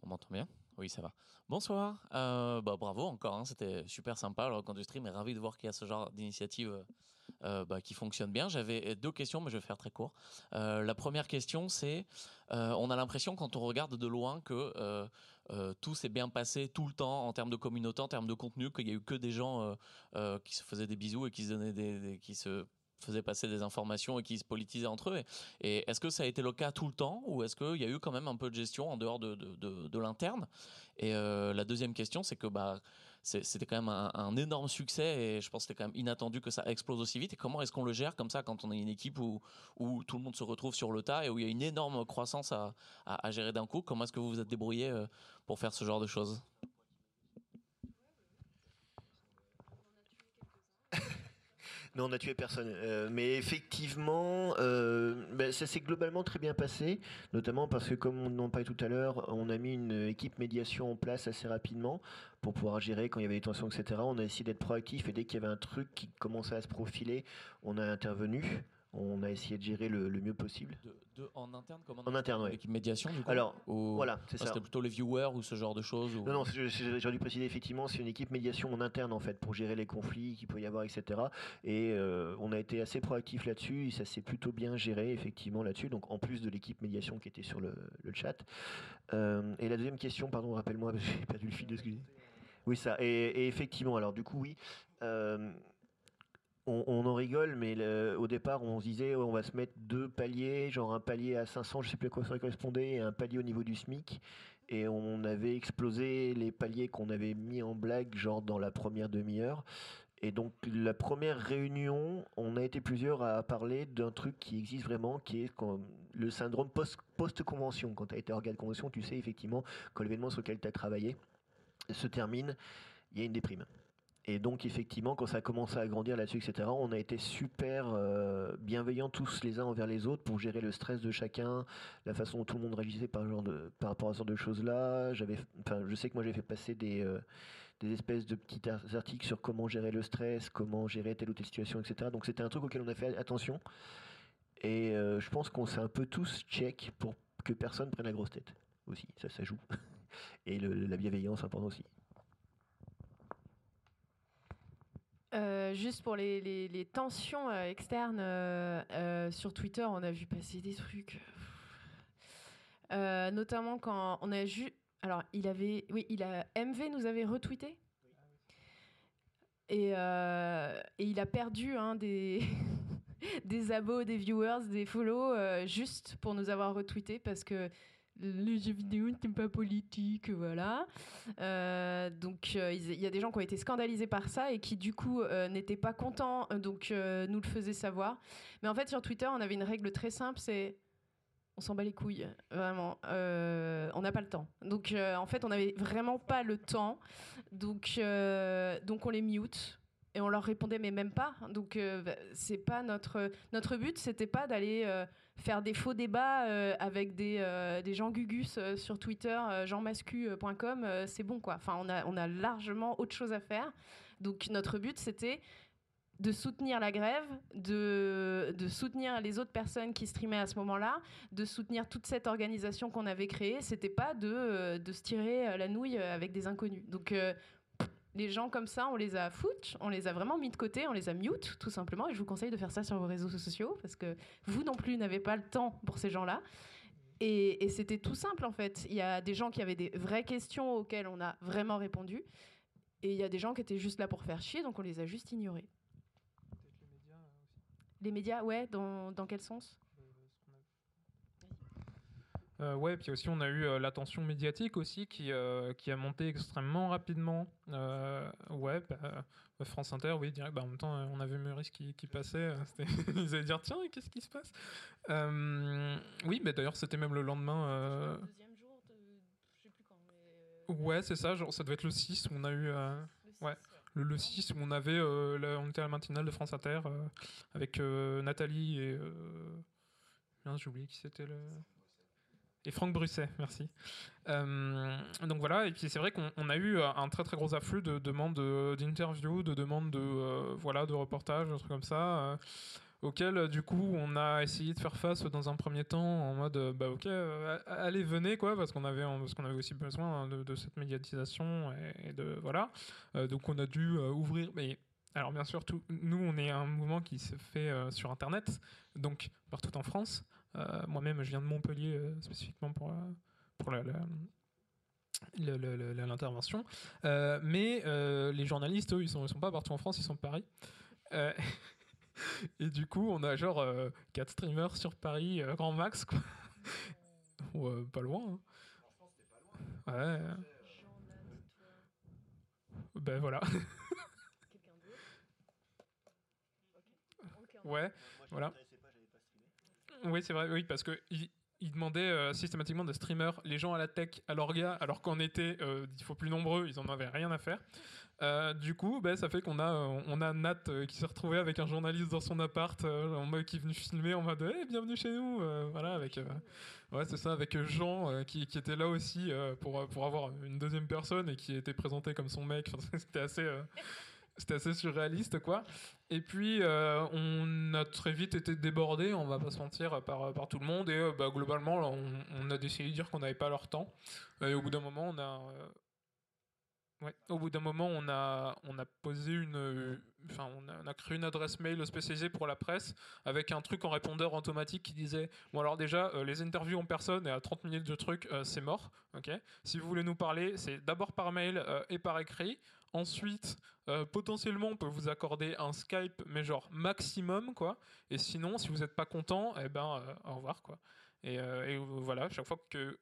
on m'entend bien? Oui, ça va. Bonsoir. Euh, bah, bravo encore, hein, c'était super sympa. Alors, quand du stream ravi de voir qu'il y a ce genre d'initiative euh, bah, qui fonctionne bien. J'avais deux questions, mais je vais faire très court. La première question, c'est on a l'impression quand on regarde de loin que tout s'est bien passé tout le temps en termes de communauté, en termes de contenu, qu'il y a eu que des gens qui se faisaient des bisous et qui se donnaient des, des- qui se faisaient passer des informations et qui se politisaient entre eux. Et, est-ce que ça a été le cas tout le temps ou est-ce qu'il y a eu quand même un peu de gestion en dehors de, de, de- l'interne? Et euh, la deuxième question, c'est que bah, c'était quand même un, un énorme succès et je pense que c'était quand même inattendu que ça explose aussi vite. Et comment est-ce qu'on le gère comme ça quand on est une équipe où, où tout le monde se retrouve sur le tas et où il y a une énorme croissance à, à- à gérer d'un coup? Comment est-ce que vous vous êtes débrouillé euh, pour faire ce genre de choses? Non, on n'a tué personne. Euh, mais effectivement, euh, ben, ça s'est globalement très bien passé, notamment parce que, comme on en parlait tout à l'heure, on a mis une équipe médiation en place assez rapidement pour pouvoir gérer quand il y avait des tensions, etc. On a essayé d'être proactif et dès qu'il y avait un truc qui commençait à se profiler, on a intervenu. On a essayé de gérer le, le mieux possible. de, En interne comment En interne, oui. L'équipe médiation, du coup Alors, Ou- voilà, c'est Ah, ça. C'était plutôt les viewers ou ce genre de choses ou... Non, non, j'aurais dû préciser, effectivement, c'est une équipe médiation en interne, en fait, pour gérer les conflits qu'il peut y avoir, etc. Et euh, on a été assez proactif là-dessus, et ça s'est plutôt bien géré, effectivement, là-dessus, donc en plus de l'équipe médiation qui était sur le, le chat. Euh, et la deuxième question, pardon, rappelle-moi, parce *laughs* que j'ai perdu le fil de ce que j'ai dit. Oui, ça, et, et effectivement, alors du coup, oui. euh, on, en rigole, mais au départ, on se disait on va se mettre deux paliers, genre un palier à 500, je sais plus à quoi ça correspondait, et un palier au niveau du SMIC. Et on avait explosé les paliers qu'on avait mis en blague, genre dans la première demi-heure. Et donc, la première réunion, on a été plusieurs à parler d'un truc qui existe vraiment, qui est le syndrome post- post-convention. Quand tu as été organe de convention, tu sais effectivement, quand l'événement sur lequel tu as travaillé se termine, il y a une déprime. Et donc, effectivement, quand ça a commencé à grandir là-dessus, etc., on a été super euh, bienveillants tous les uns envers les autres pour gérer le stress de chacun, la façon dont tout le monde réagissait par, rapport à ce genre de choses-là. J'avais, enfin, je sais que moi, j'ai fait passer des, euh, espèces de petits ar- articles sur comment gérer le stress, comment gérer telle ou telle situation, etc. Donc, c'était un truc auquel on a fait attention. Et euh, je pense qu'on s'est un peu tous check pour que personne prenne la grosse tête aussi. Ça, ça joue. *laughs* Et la bienveillance, important aussi. Euh, juste pour les, tensions euh, externes euh, sur Twitter, on a vu passer des trucs. Notamment quand on a vu. Alors, il avait. Oui, il a. MV nous avait retweeté. Et, il a perdu hein, des, *laughs* des abos, des viewers, des follow, juste pour nous avoir retweeté parce que les jeux vidéo pas politique, voilà. Euh, donc euh, il y a des gens qui ont été scandalisés par ça et qui du coup euh, n'étaient pas contents, donc nous le faisaient savoir. Mais en fait sur Twitter on avait une règle très simple, c'est on s'en bat les couilles, vraiment. On n'a pas le temps. Donc en fait on n'avait vraiment pas le temps, donc donc on les mute. Et on leur répondait mais même pas. Donc euh, c'est pas notre notre but, c'était pas d'aller euh, faire des faux débats euh, avec des, des gens gugus sur Twitter, jeanmascu.com, c'est bon quoi. Enfin, on a, on a largement autre chose à faire. Donc notre but, c'était de soutenir la grève, de, de soutenir les autres personnes qui streamaient à ce moment-là, de soutenir toute cette organisation qu'on avait créée. C'était pas de, de se tirer la nouille avec des inconnus. Donc les gens comme ça, on les a foot, on les a vraiment mis de côté, on les a mute, tout simplement. Et je vous conseille de faire ça sur vos réseaux sociaux parce que vous non plus n'avez pas le temps pour ces gens-là. Et, et c'était tout simple en fait. Il y a des gens qui avaient des vraies questions auxquelles on a vraiment répondu. Et il y a des gens qui étaient juste là pour faire chier, donc on les a juste ignorés. Les médias, ouais, dans, dans quel sens? Euh, ouais, puis aussi on a eu euh, l'attention médiatique aussi qui, euh, qui a monté extrêmement rapidement. Euh, ouais, bah, France Inter, oui, direct. Bah, en même temps, on avait Meurice qui, qui passait. *laughs* Ils allaient dire tiens, qu'est-ce qui se passe? Oui, mais d'ailleurs c'était même le lendemain. euh, Ouais, c'est ça. Genre, ça devait être le 6 où on a eu. euh, ouais, le, le 6 où on avait. la- on était à la matinale de France Inter avec Nathalie et. j'ai oublié qui c'était le. Et Franck Brusset, merci. Euh, donc voilà, et puis c'est vrai qu'on on a eu euh, un très très gros afflux de demandes de- d'interviews, de demandes de, euh, voilà, de reportages, de trucs comme ça, auxquels du coup on a essayé de faire face dans un premier temps en mode bah ok, allez venez quoi, parce qu'on avait, avait aussi besoin hein, de, cette médiatisation et, de voilà. Donc on a dû ouvrir, mais alors bien sûr, nous on est un mouvement qui se fait sur Internet, donc partout en France. Euh, Moi-même, je viens de Montpellier euh, spécifiquement pour, euh, pour la- l'intervention. Euh, mais euh, les journalistes, eux, ils sont, ils sont pas partout en France, ils sont de Paris. Euh, *laughs* et du coup, on a genre 4 streamers sur Paris, grand max, quoi. *laughs* Ou, pas loin. hein. Ouais. Ben voilà. ouais, voilà. Oui, c'est vrai, oui, parce que il, il demandait euh, systématiquement des streamers, les gens à la tech, à l'orga, alors qu'en été, euh, il faut plus nombreux, ils en avaient rien à faire. Euh, du coup, ben, ça fait qu'on a, on a Nat qui s'est retrouvé avec un journaliste dans son appart, en mode qui est venu filmer en mode hey, bienvenue chez nous, voilà, avec, ouais, c'est ça, avec Jean qui, qui était là aussi pour, pour avoir une deuxième personne et qui était présenté comme son mec. *laughs* C'était assez. C'était assez surréaliste, quoi. Et puis, euh, on a très vite été débordé, on va pas se mentir, par, par tout le monde. Et euh, bah, globalement, on, a décidé de dire qu'on n'avait pas leur temps. Et au bout d'un moment, on a. euh, au bout d'un moment, on a, on a posé une. Enfin, on a, créé une adresse mail spécialisée pour la presse avec un truc en répondeur automatique qui disait Bon, alors déjà, les interviews en personne et à 30 minutes de truc, c'est mort. ok? Si vous voulez nous parler, c'est d'abord par mail et par écrit. Ensuite, euh, potentiellement, on peut vous accorder un Skype, mais genre maximum, quoi. Et sinon, si vous n'êtes pas content, eh ben, euh, au revoir, quoi. Et, euh, et voilà, chaque fois que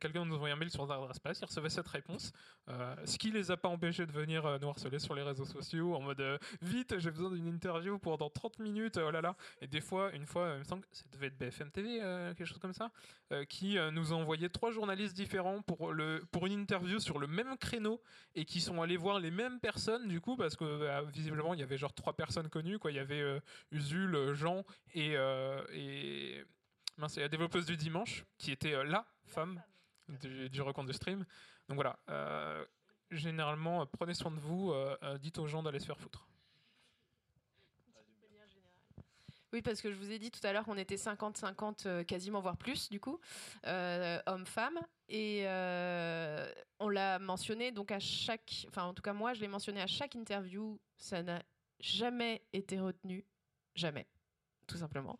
quelqu'un nous envoyait un mail sur notre adresse presse, il recevait cette réponse. Euh, ce qui les a pas empêchés de venir euh, nous harceler sur les réseaux sociaux en mode euh, vite, j'ai besoin d'une interview pour dans 30 minutes, oh là là. Et des fois, une fois, euh, il me semble que ça devait être BFM TV, euh, quelque chose comme ça, euh, qui euh, nous a envoyé trois journalistes différents pour, le, pour une interview sur le même créneau et qui sont allés voir les mêmes personnes du coup, parce que euh, visiblement, il y avait genre trois personnes connues, quoi. Il y avait euh, Usul, euh, Jean et. euh, et mince, la développeuse du dimanche, qui était euh, la femme du, du recompte du stream. Donc voilà, euh, généralement, euh, prenez soin de vous, euh, dites aux gens d'aller se faire foutre. Oui, parce que je vous ai dit tout à l'heure qu'on était 50-50, euh, quasiment, voire plus, du coup, hommes-femmes. Et on l'a mentionné, donc à chaque. Enfin, en tout cas, moi, je l'ai mentionné à chaque interview. Ça n'a jamais été retenu. Jamais. Tout simplement.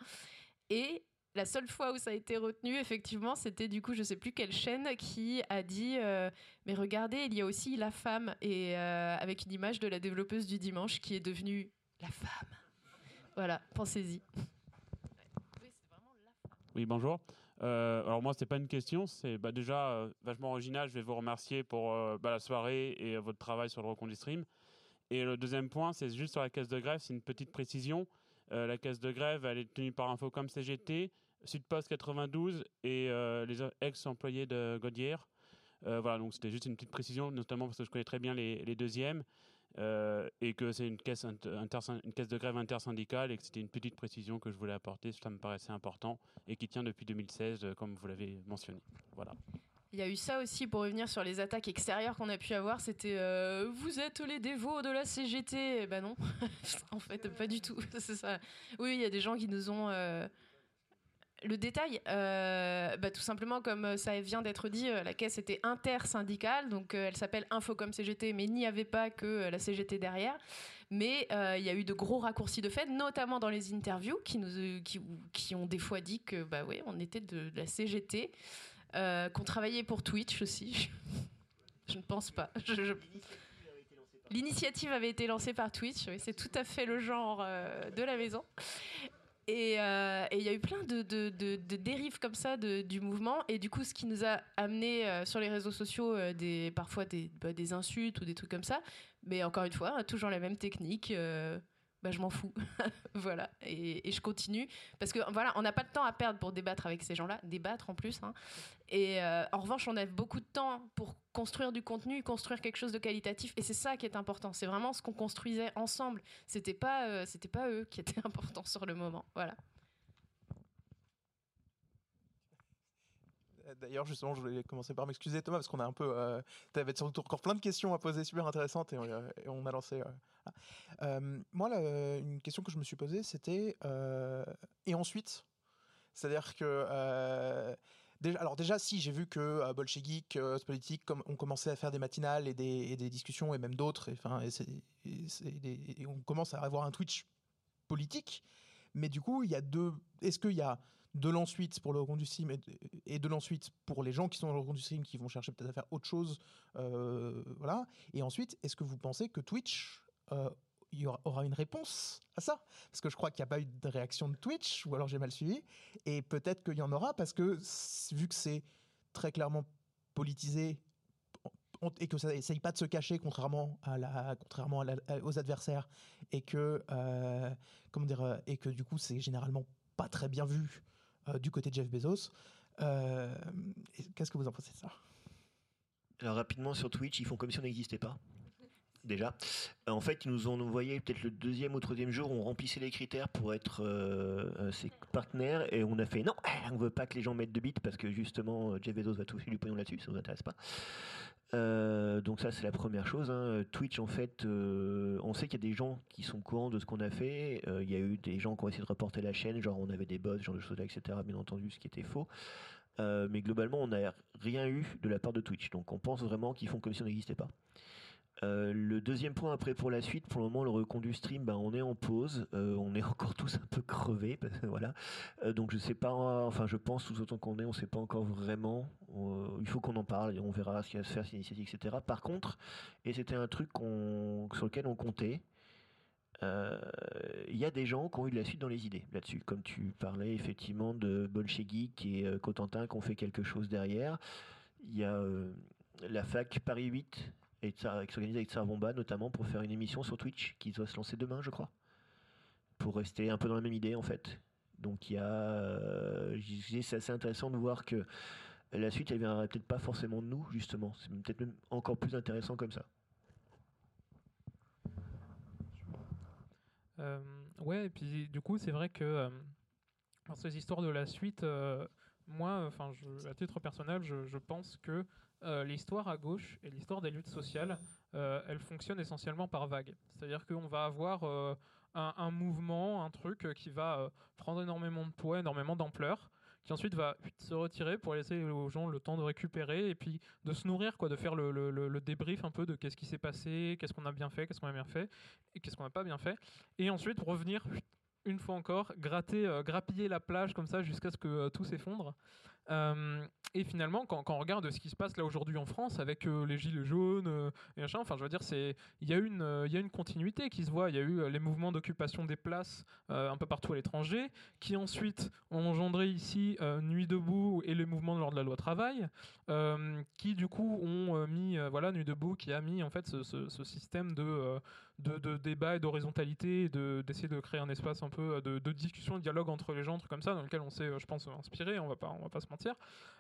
Et. La seule fois où ça a été retenu, effectivement, c'était du coup, je sais plus quelle chaîne qui a dit euh, Mais regardez, il y a aussi la femme, et euh, avec une image de la développeuse du dimanche qui est devenue la femme. Voilà, pensez-y. Oui, bonjour. Euh, alors moi, c'était pas une question, c'est bah, déjà vachement original. Je vais vous remercier pour bah, la soirée et votre travail sur le recon du stream. Et le deuxième point, c'est juste sur la caisse de grève, c'est une petite précision. La caisse de grève, elle est tenue par Infocom CGT, Sudpost 92 et euh, les ex-employés de Godière. Euh, voilà, donc c'était juste une petite précision, notamment parce que je connais très bien les, deuxièmes. euh, et que c'est une caisse, inter- une caisse de grève intersyndicale et que c'était une petite précision que je voulais apporter, ça me paraissait important et qui tient depuis 2016, euh, comme vous l'avez mentionné. Voilà. Il y a eu ça aussi pour revenir sur les attaques extérieures qu'on a pu avoir. C'était vous êtes les dévots de la CGT. Bah non, *laughs* en fait, pas du tout. *laughs* C'est ça. Oui, il y a des gens qui nous ont. Le détail, euh, bah, tout simplement comme euh, ça vient d'être dit, euh, la caisse était intersyndicale, donc euh, elle s'appelle Infocom CGT, mais il n'y avait pas que la CGT derrière. Mais euh, il y a eu de gros raccourcis de fait, notamment dans les interviews, qui, nous, qui, qui ont des fois dit que bah ouais, on était de, de la CGT, qu'on travaillait pour Twitch aussi. *laughs* je ne pense pas. Je- je- L'initiative avait été lancée par Twitch, oui, c'est tout à fait le genre de la maison. Et euh, et il y a eu plein de, dérives comme ça du mouvement. Et du coup, ce qui nous a amené euh, sur les réseaux sociaux euh, des, parfois des, bah, des insultes ou des trucs comme ça. Mais encore une fois, toujours la même technique. Bah, je m'en fous. *laughs* voilà. Et, et je continue. Parce que voilà, on n'a pas de temps à perdre pour débattre avec ces gens-là. Débattre en plus. hein. Et euh, en revanche, on a beaucoup de temps pour construire du contenu, construire quelque chose de qualitatif. Et c'est ça qui est important. C'est vraiment ce qu'on construisait ensemble. C'était pas, euh, c'était pas eux qui étaient *laughs* importants sur le moment. Voilà. D'ailleurs, justement, je voulais commencer par m'excuser, Thomas, parce qu'on a un peu. Euh, tu avais surtout encore plein de questions à poser super intéressantes et, on- euh, et on a lancé. euh. Euh, moi, là, une question que je me suis posée, c'était. et ensuite? C'est-à-dire que. alors, déjà, si, j'ai vu que euh, Bolchegeek, euh, Politique, comme, ont commencé à faire des matinales et des, et discussions, et même d'autres, et, enfin, et, et et on commence à avoir un Twitch politique. Mais du coup, il y a deux. Est-ce qu'il y a de l'ensuite pour le recon du stream et de, l'ensuite pour les gens qui sont dans le recon du stream qui vont chercher peut-être à faire autre chose, euh, voilà. Et ensuite, est-ce que vous pensez que Twitch euh, y aura, une réponse à ça? Parce que je crois qu'il n'y a pas eu de réaction de Twitch, ou alors j'ai mal suivi. Et peut-être qu'il y en aura parce que vu que c'est très clairement politisé et que ça essaye pas de se cacher contrairement à la contrairement aux adversaires et que euh, comment dire et que du coup c'est généralement pas très bien vu du côté de Jeff Bezos Euh, qu'est-ce que vous en pensez de ça? Alors rapidement sur Twitch, ils font comme si on n'existait pas. *laughs* Déjà. Euh, En fait, ils nous ont envoyé peut-être le deuxième ou troisième jour, on remplissait les critères pour être euh, euh, ses partenaires et on a fait non, on veut pas que les gens mettent de bits parce que justement euh, Jeff Bezos va toucher du pognon là-dessus, ça nous intéresse pas. Euh, donc ça c'est la première chose. hein. Twitch en fait, euh, on sait qu'il y a des gens qui sont au courant de ce qu'on a fait. Euh, Il y a eu des gens qui ont essayé de reporter la chaîne, genre on avait des bots, genre de choses etc. Bien entendu, ce qui était faux. Mais globalement, on n'a rien eu de la part de Twitch. Donc on pense vraiment qu'ils font comme si on n'existait pas. Euh, le deuxième point après pour la suite, pour le moment le recon du stream, bah, on est en pause, Euh, on est *laughs* encore tous un peu crevés, voilà. Euh, donc je sais pas, enfin je pense tout autant qu'on est, on sait pas encore vraiment. Il faut qu'on en parle et on verra ce qui va se faire, cette initiative, etc. Par contre, et c'était un truc sur lequel on comptait. Il y a des gens qui ont eu de la suite dans les idées là-dessus. Comme tu parlais effectivement de Bolchegeek et Cotentin qui ont fait quelque chose derrière. Il y a la fac Paris 8 et qui s'organise avec Sarvomba notamment pour faire une émission sur Twitch qui doit se lancer demain, je crois. Pour rester un peu dans la même idée en fait. Donc il y a. euh, c'est assez intéressant de voir que la suite elle viendra peut-être pas forcément de nous justement. C'est peut-être même encore plus intéressant comme ça. Euh, ouais, et puis du coup, c'est vrai que euh, dans ces histoires de la suite, euh, moi, enfin, à titre personnel, je pense que euh, l'histoire à gauche et l'histoire des luttes sociales, euh, elles fonctionnent essentiellement par vagues. C'est-à-dire qu'on va avoir euh, un, mouvement, un truc qui va euh, prendre énormément de poids, énormément d'ampleur, qui ensuite va se retirer pour laisser aux gens le temps de récupérer et puis de se nourrir, quoi, de faire le, débrief un peu de qu'est-ce qui s'est passé, qu'est-ce qu'on a bien fait, qu'est-ce qu'on a bien fait et qu'est-ce qu'on n'a pas bien fait. Et ensuite revenir une fois encore, gratter, grappiller la plage comme ça jusqu'à ce que tout s'effondre. Euh, et finalement, quand, on regarde ce qui se passe là aujourd'hui en France avec euh, les gilets jaunes euh, et enfin, je veux dire, il y a une continuité qui se voit. Il y a eu les mouvements d'occupation des places un peu partout à l'étranger, qui ensuite ont engendré ici Nuit debout et les mouvements lors de la loi travail, qui du coup ont mis voilà Nuit debout qui a mis en fait ce, système de de, de débat et d'horizontalité, d'essayer de créer un espace un peu euh, de, discussion, de dialogue entre les gens, un comme ça, dans lequel on s'est, euh, je pense, inspiré, on va pas, va pas se mentir.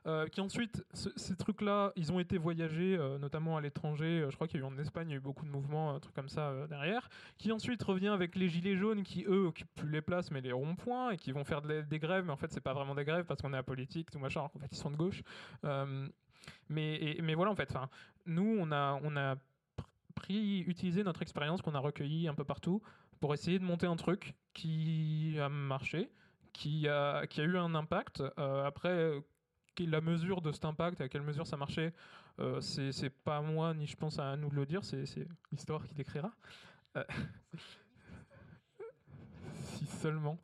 Euh, qui ensuite, ce- ces trucs-là, ils ont été voyagés, notamment à l'étranger. je crois qu'il y a eu en Espagne, il y a eu beaucoup de mouvements, un truc comme ça derrière. Qui ensuite revient avec les gilets jaunes, qui eux occupent plus les places, mais les ronds-points, et qui vont faire des grèves, mais en fait, c'est pas vraiment des grèves parce qu'on est apolitique, tout machin. alors qu'en fait, ils sont de gauche. Mais, mais voilà, en fait, nous, on a, on a pris, utilisé notre expérience qu'on a recueillie un peu partout pour essayer de monter un truc qui a marché, qui a, qui a eu un impact. Euh, après, euh, la mesure de cet impact, à quelle mesure ça marchait, euh, c'est pas moi ni je pense à nous de le dire, c'est l'histoire qui l'écrira. Euh, *laughs* si seulement.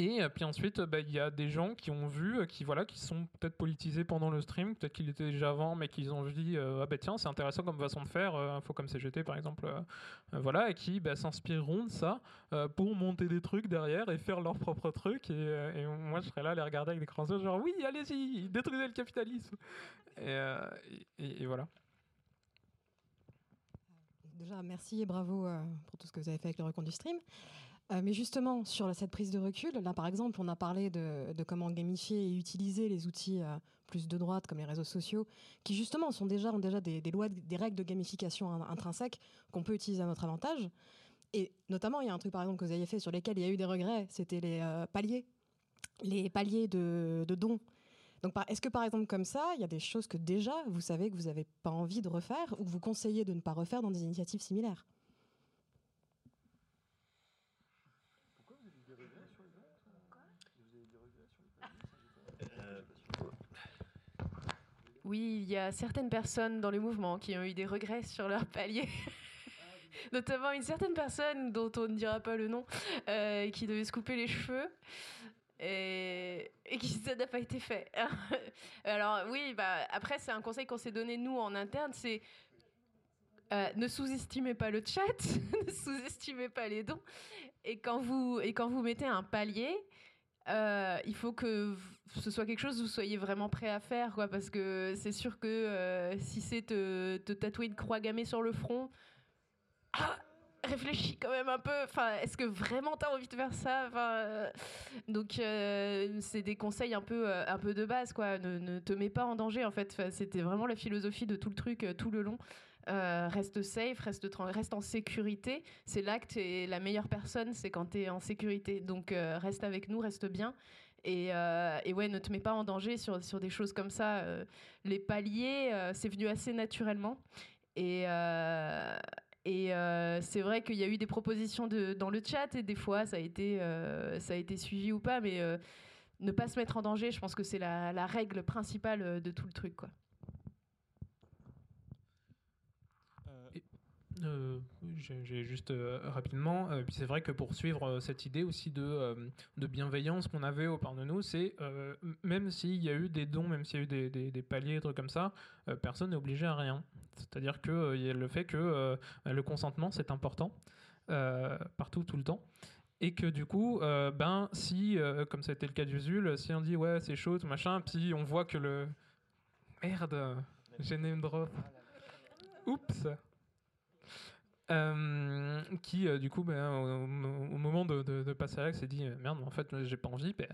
Et euh, puis ensuite, euh, bah, il y a des gens qui ont vu, euh, qui voilà, qui sont peut-être politisés pendant le stream, peut-être qu'ils étaient déjà avant, mais qu'ils ont dit ah bah tiens, c'est intéressant comme façon de faire, euh, info comme CGT par exemple, voilà, et qui bah, s'inspireront de ça pour monter des trucs derrière et faire leurs propres trucs. Et, moi, je serais là à les regarder avec des yeux, genre oui, allez-y, détruisez le capitalisme. Et, voilà. Déjà, merci et bravo pour tout ce que vous avez fait avec le recon du stream. Euh, mais justement, sur cette prise de recul, là par exemple, on a parlé de, comment gamifier et utiliser les outils euh, plus de droite comme les réseaux sociaux, qui justement sont déjà, ont déjà des, lois, des règles de gamification in- intrinsèques qu'on peut utiliser à notre avantage. Et notamment, il y a un truc par exemple que vous avez fait sur lesquels il y a eu des regrets, c'était les euh, paliers, les paliers de, de dons. Donc, est-ce que par exemple, comme ça, il y a des choses que déjà vous savez que vous n'avez pas envie de refaire ou que vous conseillez de ne pas refaire dans des initiatives similaires? Oui, il y a certaines personnes dans le mouvement qui ont eu des regrets sur leur palier. *laughs* Notamment une certaine personne dont on ne dira pas le nom, euh, qui devait se couper les cheveux. Et, qui ça n'a pas été fait. *laughs* Alors oui, bah, après c'est un conseil qu'on s'est donné nous en interne, c'est euh, ne sous-estimez pas le chat, *laughs* ne sous-estimez pas les dons. Et quand vous, et quand vous mettez un palier, euh, il faut que ce soit quelque chose que vous soyez vraiment prêt à faire, quoi, parce que c'est sûr que euh, si c'est te, te tatouer une croix gammée sur le front, ah, réfléchis quand même un peu. Enfin, est-ce que vraiment t'as envie de faire ça? Enfin, euh, donc c'est des conseils un peu, un peu de base, quoi. Ne, te mets pas en danger, en fait. C'était vraiment la philosophie de tout le truc, tout le long. Euh, reste safe, reste, en sécurité. C'est là que tu es la meilleure personne, c'est quand tu es en sécurité. Donc euh, reste avec nous, reste bien. Et, euh, et ouais, ne te mets pas en danger sur, sur des choses comme ça. Les paliers, c'est venu assez naturellement. Et, c'est vrai qu'il y a eu des propositions dans le chat et des fois ça a été, ça a été suivi ou pas, mais ne pas se mettre en danger, je pense que c'est la, la règle principale de tout le truc. Quoi. Euh, j'ai juste euh, rapidement, euh, puis c'est vrai que pour suivre euh, cette idée aussi de, bienveillance qu'on avait au de nous, c'est même s'il y a eu des dons, même s'il y a eu des, des, des paliers, des trucs comme ça, personne n'est obligé à rien. C'est-à-dire que il y a le fait que le consentement c'est important partout tout le temps. Et que du coup, ben si, comme ça a été le cas d'Usul, si on dit ouais c'est chaud, machin, puis on voit que le merde, j'ai name drop. Oups. Euh, qui euh, du coup ben, au, moment de, passer à l'acte s'est dit euh, merde en fait j'ai pas envie ben,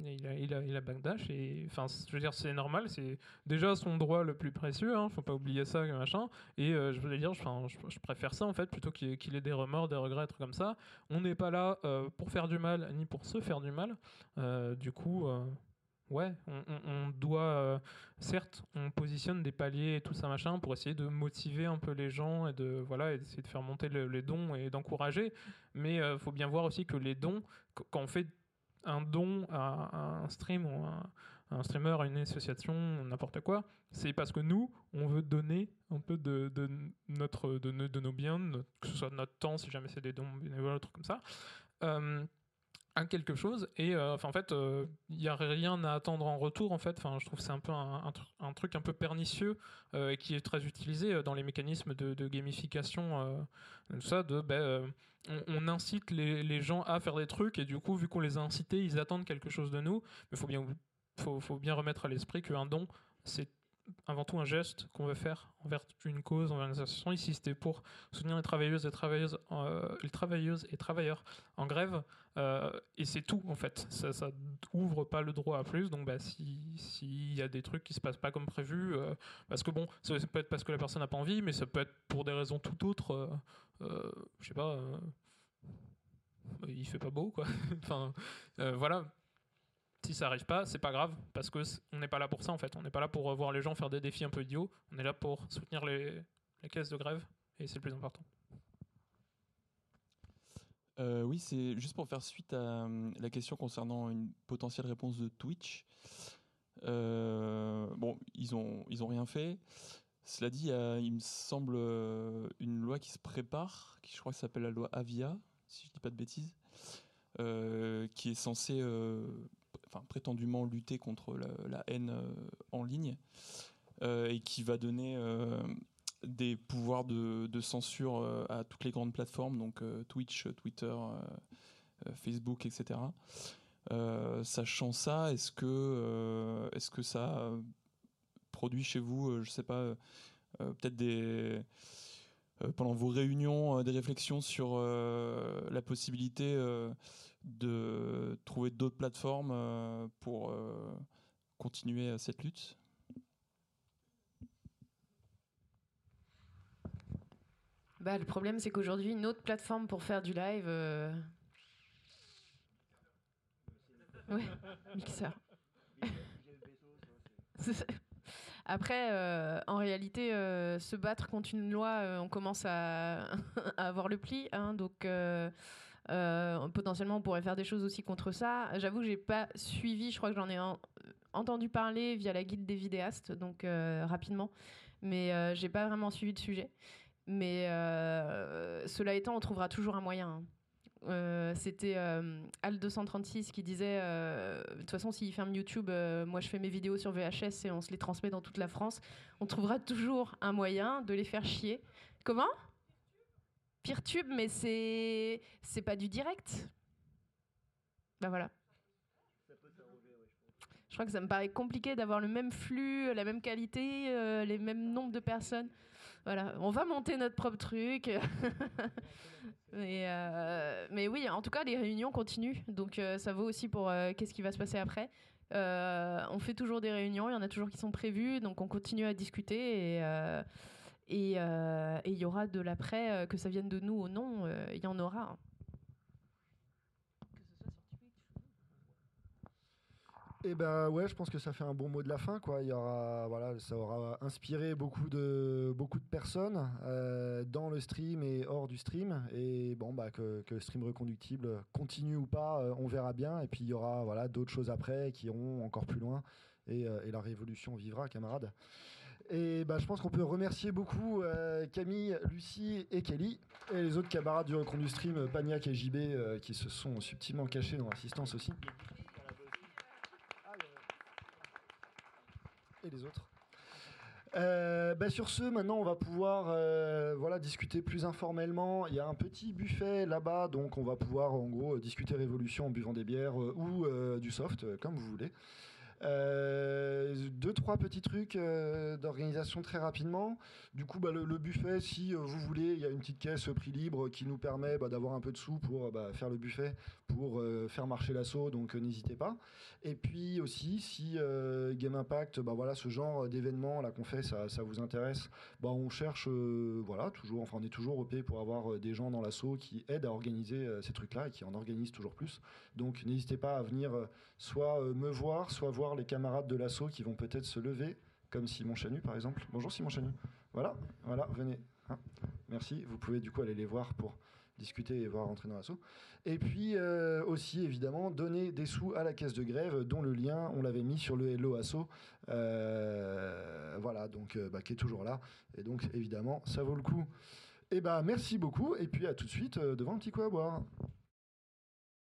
il a il a il a backdash et enfin je veux dire c'est normal c'est déjà son droit le plus précieux hein, faut pas oublier ça machin. Et je voulais dire je, préfère ça en fait plutôt qu'il ait des remords des regrets trucs comme ça. On n'est pas là pour faire du mal ni pour se faire du mal. Du coup Ouais, on, doit, euh, certes, on positionne des paliers et tout ça machin pour essayer de motiver un peu les gens et de voilà, et d'essayer de faire monter le- les dons et d'encourager. Mais il faut bien voir aussi que les dons, qu- quand on fait un don à, un stream ou à, un streamer, à une association, n'importe quoi, c'est parce que nous, on veut donner un peu de, notre, de, nos- de nos biens, que ce soit notre temps, si jamais c'est des dons bénévoles, un truc comme ça. Euh, à quelque chose et euh, enfin en fait euh, il n'y a rien à attendre en retour en fait. Enfin je trouve c'est un peu un, un tru- un truc un peu pernicieux euh, et qui est très utilisé euh, dans les mécanismes de, gamification euh, tout ça de ben, euh, on, incite les, les gens à faire des trucs et du coup vu qu'on les a incités ils attendent quelque chose de nous. Mais faut bien faut, faut bien remettre à l'esprit qu'un don c'est avant tout un geste qu'on veut faire envers une cause, envers une association. Ici, c'était pour soutenir les travailleuses et travailleuses, euh, travailleurs en grève. euh, et c'est tout, en fait. Ça, ça ouvre pas le droit à plus. Donc, bah, si- s'il y a des trucs qui se passent pas comme prévu, euh, parce que bon, ça, peut être parce que la personne n'a pas envie, mais ça peut être pour des raisons tout autres. je sais pas. il fait pas beau, quoi. *laughs* enfin, voilà si ça arrive pas, c'est pas grave parce que on n'est pas là pour ça en fait. On n'est pas là pour euh, voir les gens faire des défis un peu idiots. On est là pour soutenir les, caisses de grève et c'est le plus important. Euh, oui, c'est juste pour faire suite à hum, la question concernant une potentielle réponse de Twitch. Euh, bon, ils ont, ils ont rien fait. Cela dit, il me semble euh, une loi qui se prépare, qui je crois s'appelle la loi Avia, si je dis pas de bêtises, euh, qui est censée, euh, prétendument lutter contre la, haine euh, en ligne euh, et qui va donner euh, des pouvoirs de, censure à toutes les grandes plateformes, donc Twitch, Twitter, Facebook, etc. Sachant ça, est-ce que, est-ce que ça produit chez vous, euh, je sais pas, peut-être des pendant vos réunions, des réflexions sur la possibilité de trouver d'autres plateformes euh, pour euh, continuer euh, cette lutte? Bah, le problème, c'est qu'aujourd'hui, une autre plateforme pour faire du live. euh, Ouais, *laughs* Mixer. *laughs* Après, euh, en réalité, euh, se battre contre une loi, euh, on commence à, *laughs* à avoir le pli. hein, donc, euh, potentiellement, on pourrait faire des choses aussi contre ça. J'avoue que j'ai pas suivi. Je crois que j'en ai en- entendu parler via la guide des vidéastes, donc euh, rapidement. Mais euh, j'ai pas vraiment suivi le sujet. Mais euh, cela étant, on trouvera toujours un moyen. hein. C'était euh, Al236 qui disait de toute façon, s'il ferme YouTube, moi je fais mes vidéos sur VHS et on se les transmet dans toute la France. On trouvera toujours un moyen de les faire chier. Comment? Peertube, mais c'est c'est pas du direct. Bah voilà. Je crois que ça me paraît compliqué d'avoir le même flux, la même qualité, euh, les mêmes nombres de personnes. Voilà, on va monter notre propre truc. *laughs* mais, euh, mais oui, en tout cas, les réunions continuent. Donc euh, ça vaut aussi pour qu'est-ce qui va se passer après. On fait toujours des réunions, il y en a toujours qui sont prévues, donc on continue à discuter et et euh, et il y aura de l'après, euh, que ça vienne de nous ou non, euh, il y en aura. Et ben ouais, je pense que ça fait un bon mot de la fin quoi. Il y aura voilà, ça aura inspiré beaucoup de beaucoup de personnes euh, dans le stream et hors du stream. Et bon bah que, que le stream reconductible continue ou pas, euh, on verra bien. Et puis il y aura voilà d'autres choses après qui iront encore plus loin. Et, euh, et la révolution vivra, camarades. Et bah, je pense qu'on peut remercier beaucoup euh, Camille, Lucie et Kelly et les autres camarades du Recondu Stream, euh, Pagnac et JB, euh, qui se sont subtilement cachés dans l'assistance aussi. et les autres. Euh, bah, sur ce, maintenant, on va pouvoir euh, voilà, discuter plus informellement. Il y a un petit buffet là-bas, donc on va pouvoir en gros discuter révolution en buvant des bières ou du soft, comme vous voulez. Euh, deux, trois petits trucs euh, d'organisation très rapidement. Du coup, bah, le, buffet, si euh, vous voulez, il y a une petite caisse euh, prix libre qui nous permet bah, d'avoir un peu de sous pour bah, faire le buffet, pour euh, faire marcher l'assaut, donc euh, n'hésitez pas. Et puis aussi, si euh, Game Impact, bah, voilà, ce genre d'événement là qu'on fait, ça, vous intéresse, bah, on cherche, voilà, toujours, enfin on est toujours OP pour avoir des gens dans l'assaut qui aident à organiser ces trucs-là et qui en organisent toujours plus. Donc n'hésitez pas à venir soit me voir, soit voir les camarades de l'assaut qui vont peut-être se lever, comme Simon Chanu par exemple. Bonjour Simon Chanu. Voilà, voilà, venez. hein. Merci. Vous pouvez du coup aller les voir pour discuter et voir rentrer dans l'assaut. Et puis euh, aussi évidemment donner des sous à la caisse de grève dont le lien on l'avait mis sur le Hello Asso. Euh, voilà, donc euh, bah, qui est toujours là. Et donc évidemment ça vaut le coup. Et bah merci beaucoup et puis à tout de suite devant un petit coup à boire.